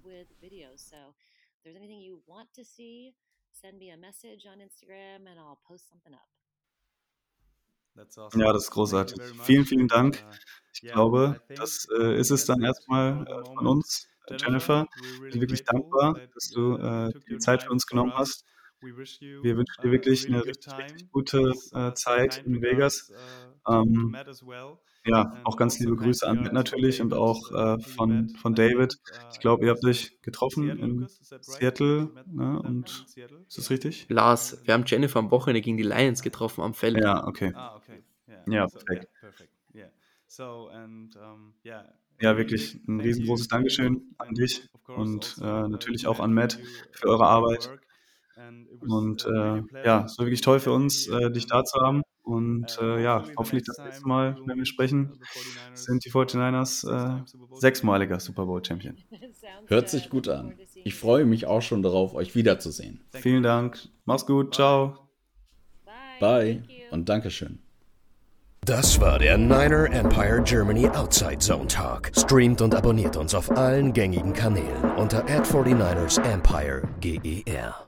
Ja, das ist großartig. Vielen, vielen Dank. Ich glaube, das, äh, ist es dann erst mal, äh, von uns, äh, Jennifer. Ich bin wirklich dankbar, dass du, äh, dir die Zeit für uns genommen hast. Wir wünschen dir wirklich 'ne richtig, richtig gute, äh, Zeit in Vegas. Ähm, ja, auch ganz liebe Grüße an Matt natürlich und auch, äh, von von David. Ich glaube, ihr habt euch getroffen in Seattle, ne, und ist das richtig? Lars, wir haben Jennifer am Wochenende gegen die Lions getroffen am Feld. Ja, okay. Ja, perfekt. Ja, wirklich 'n riesengroßes Dankeschön an dich und, äh, natürlich auch an Matt für eure Arbeit. Und, äh, ja, es war wirklich toll für uns, äh, dich da zu haben und, äh, ja, hoffentlich das nächste Mal, wenn wir sprechen, sind die 49ers, äh, sechsmaliger Super Bowl Champion. <laughs> Hört sich gut an. Ich freue mich auch schon darauf, euch wiederzusehen. Vielen Dank. Mach's gut. Tschau. Bye und Dankeschön. Das war der Niner Empire Germany Outside Zone Talk. Streamt und abonniert uns auf allen gängigen Kanälen unter ad 49 ersempire GER.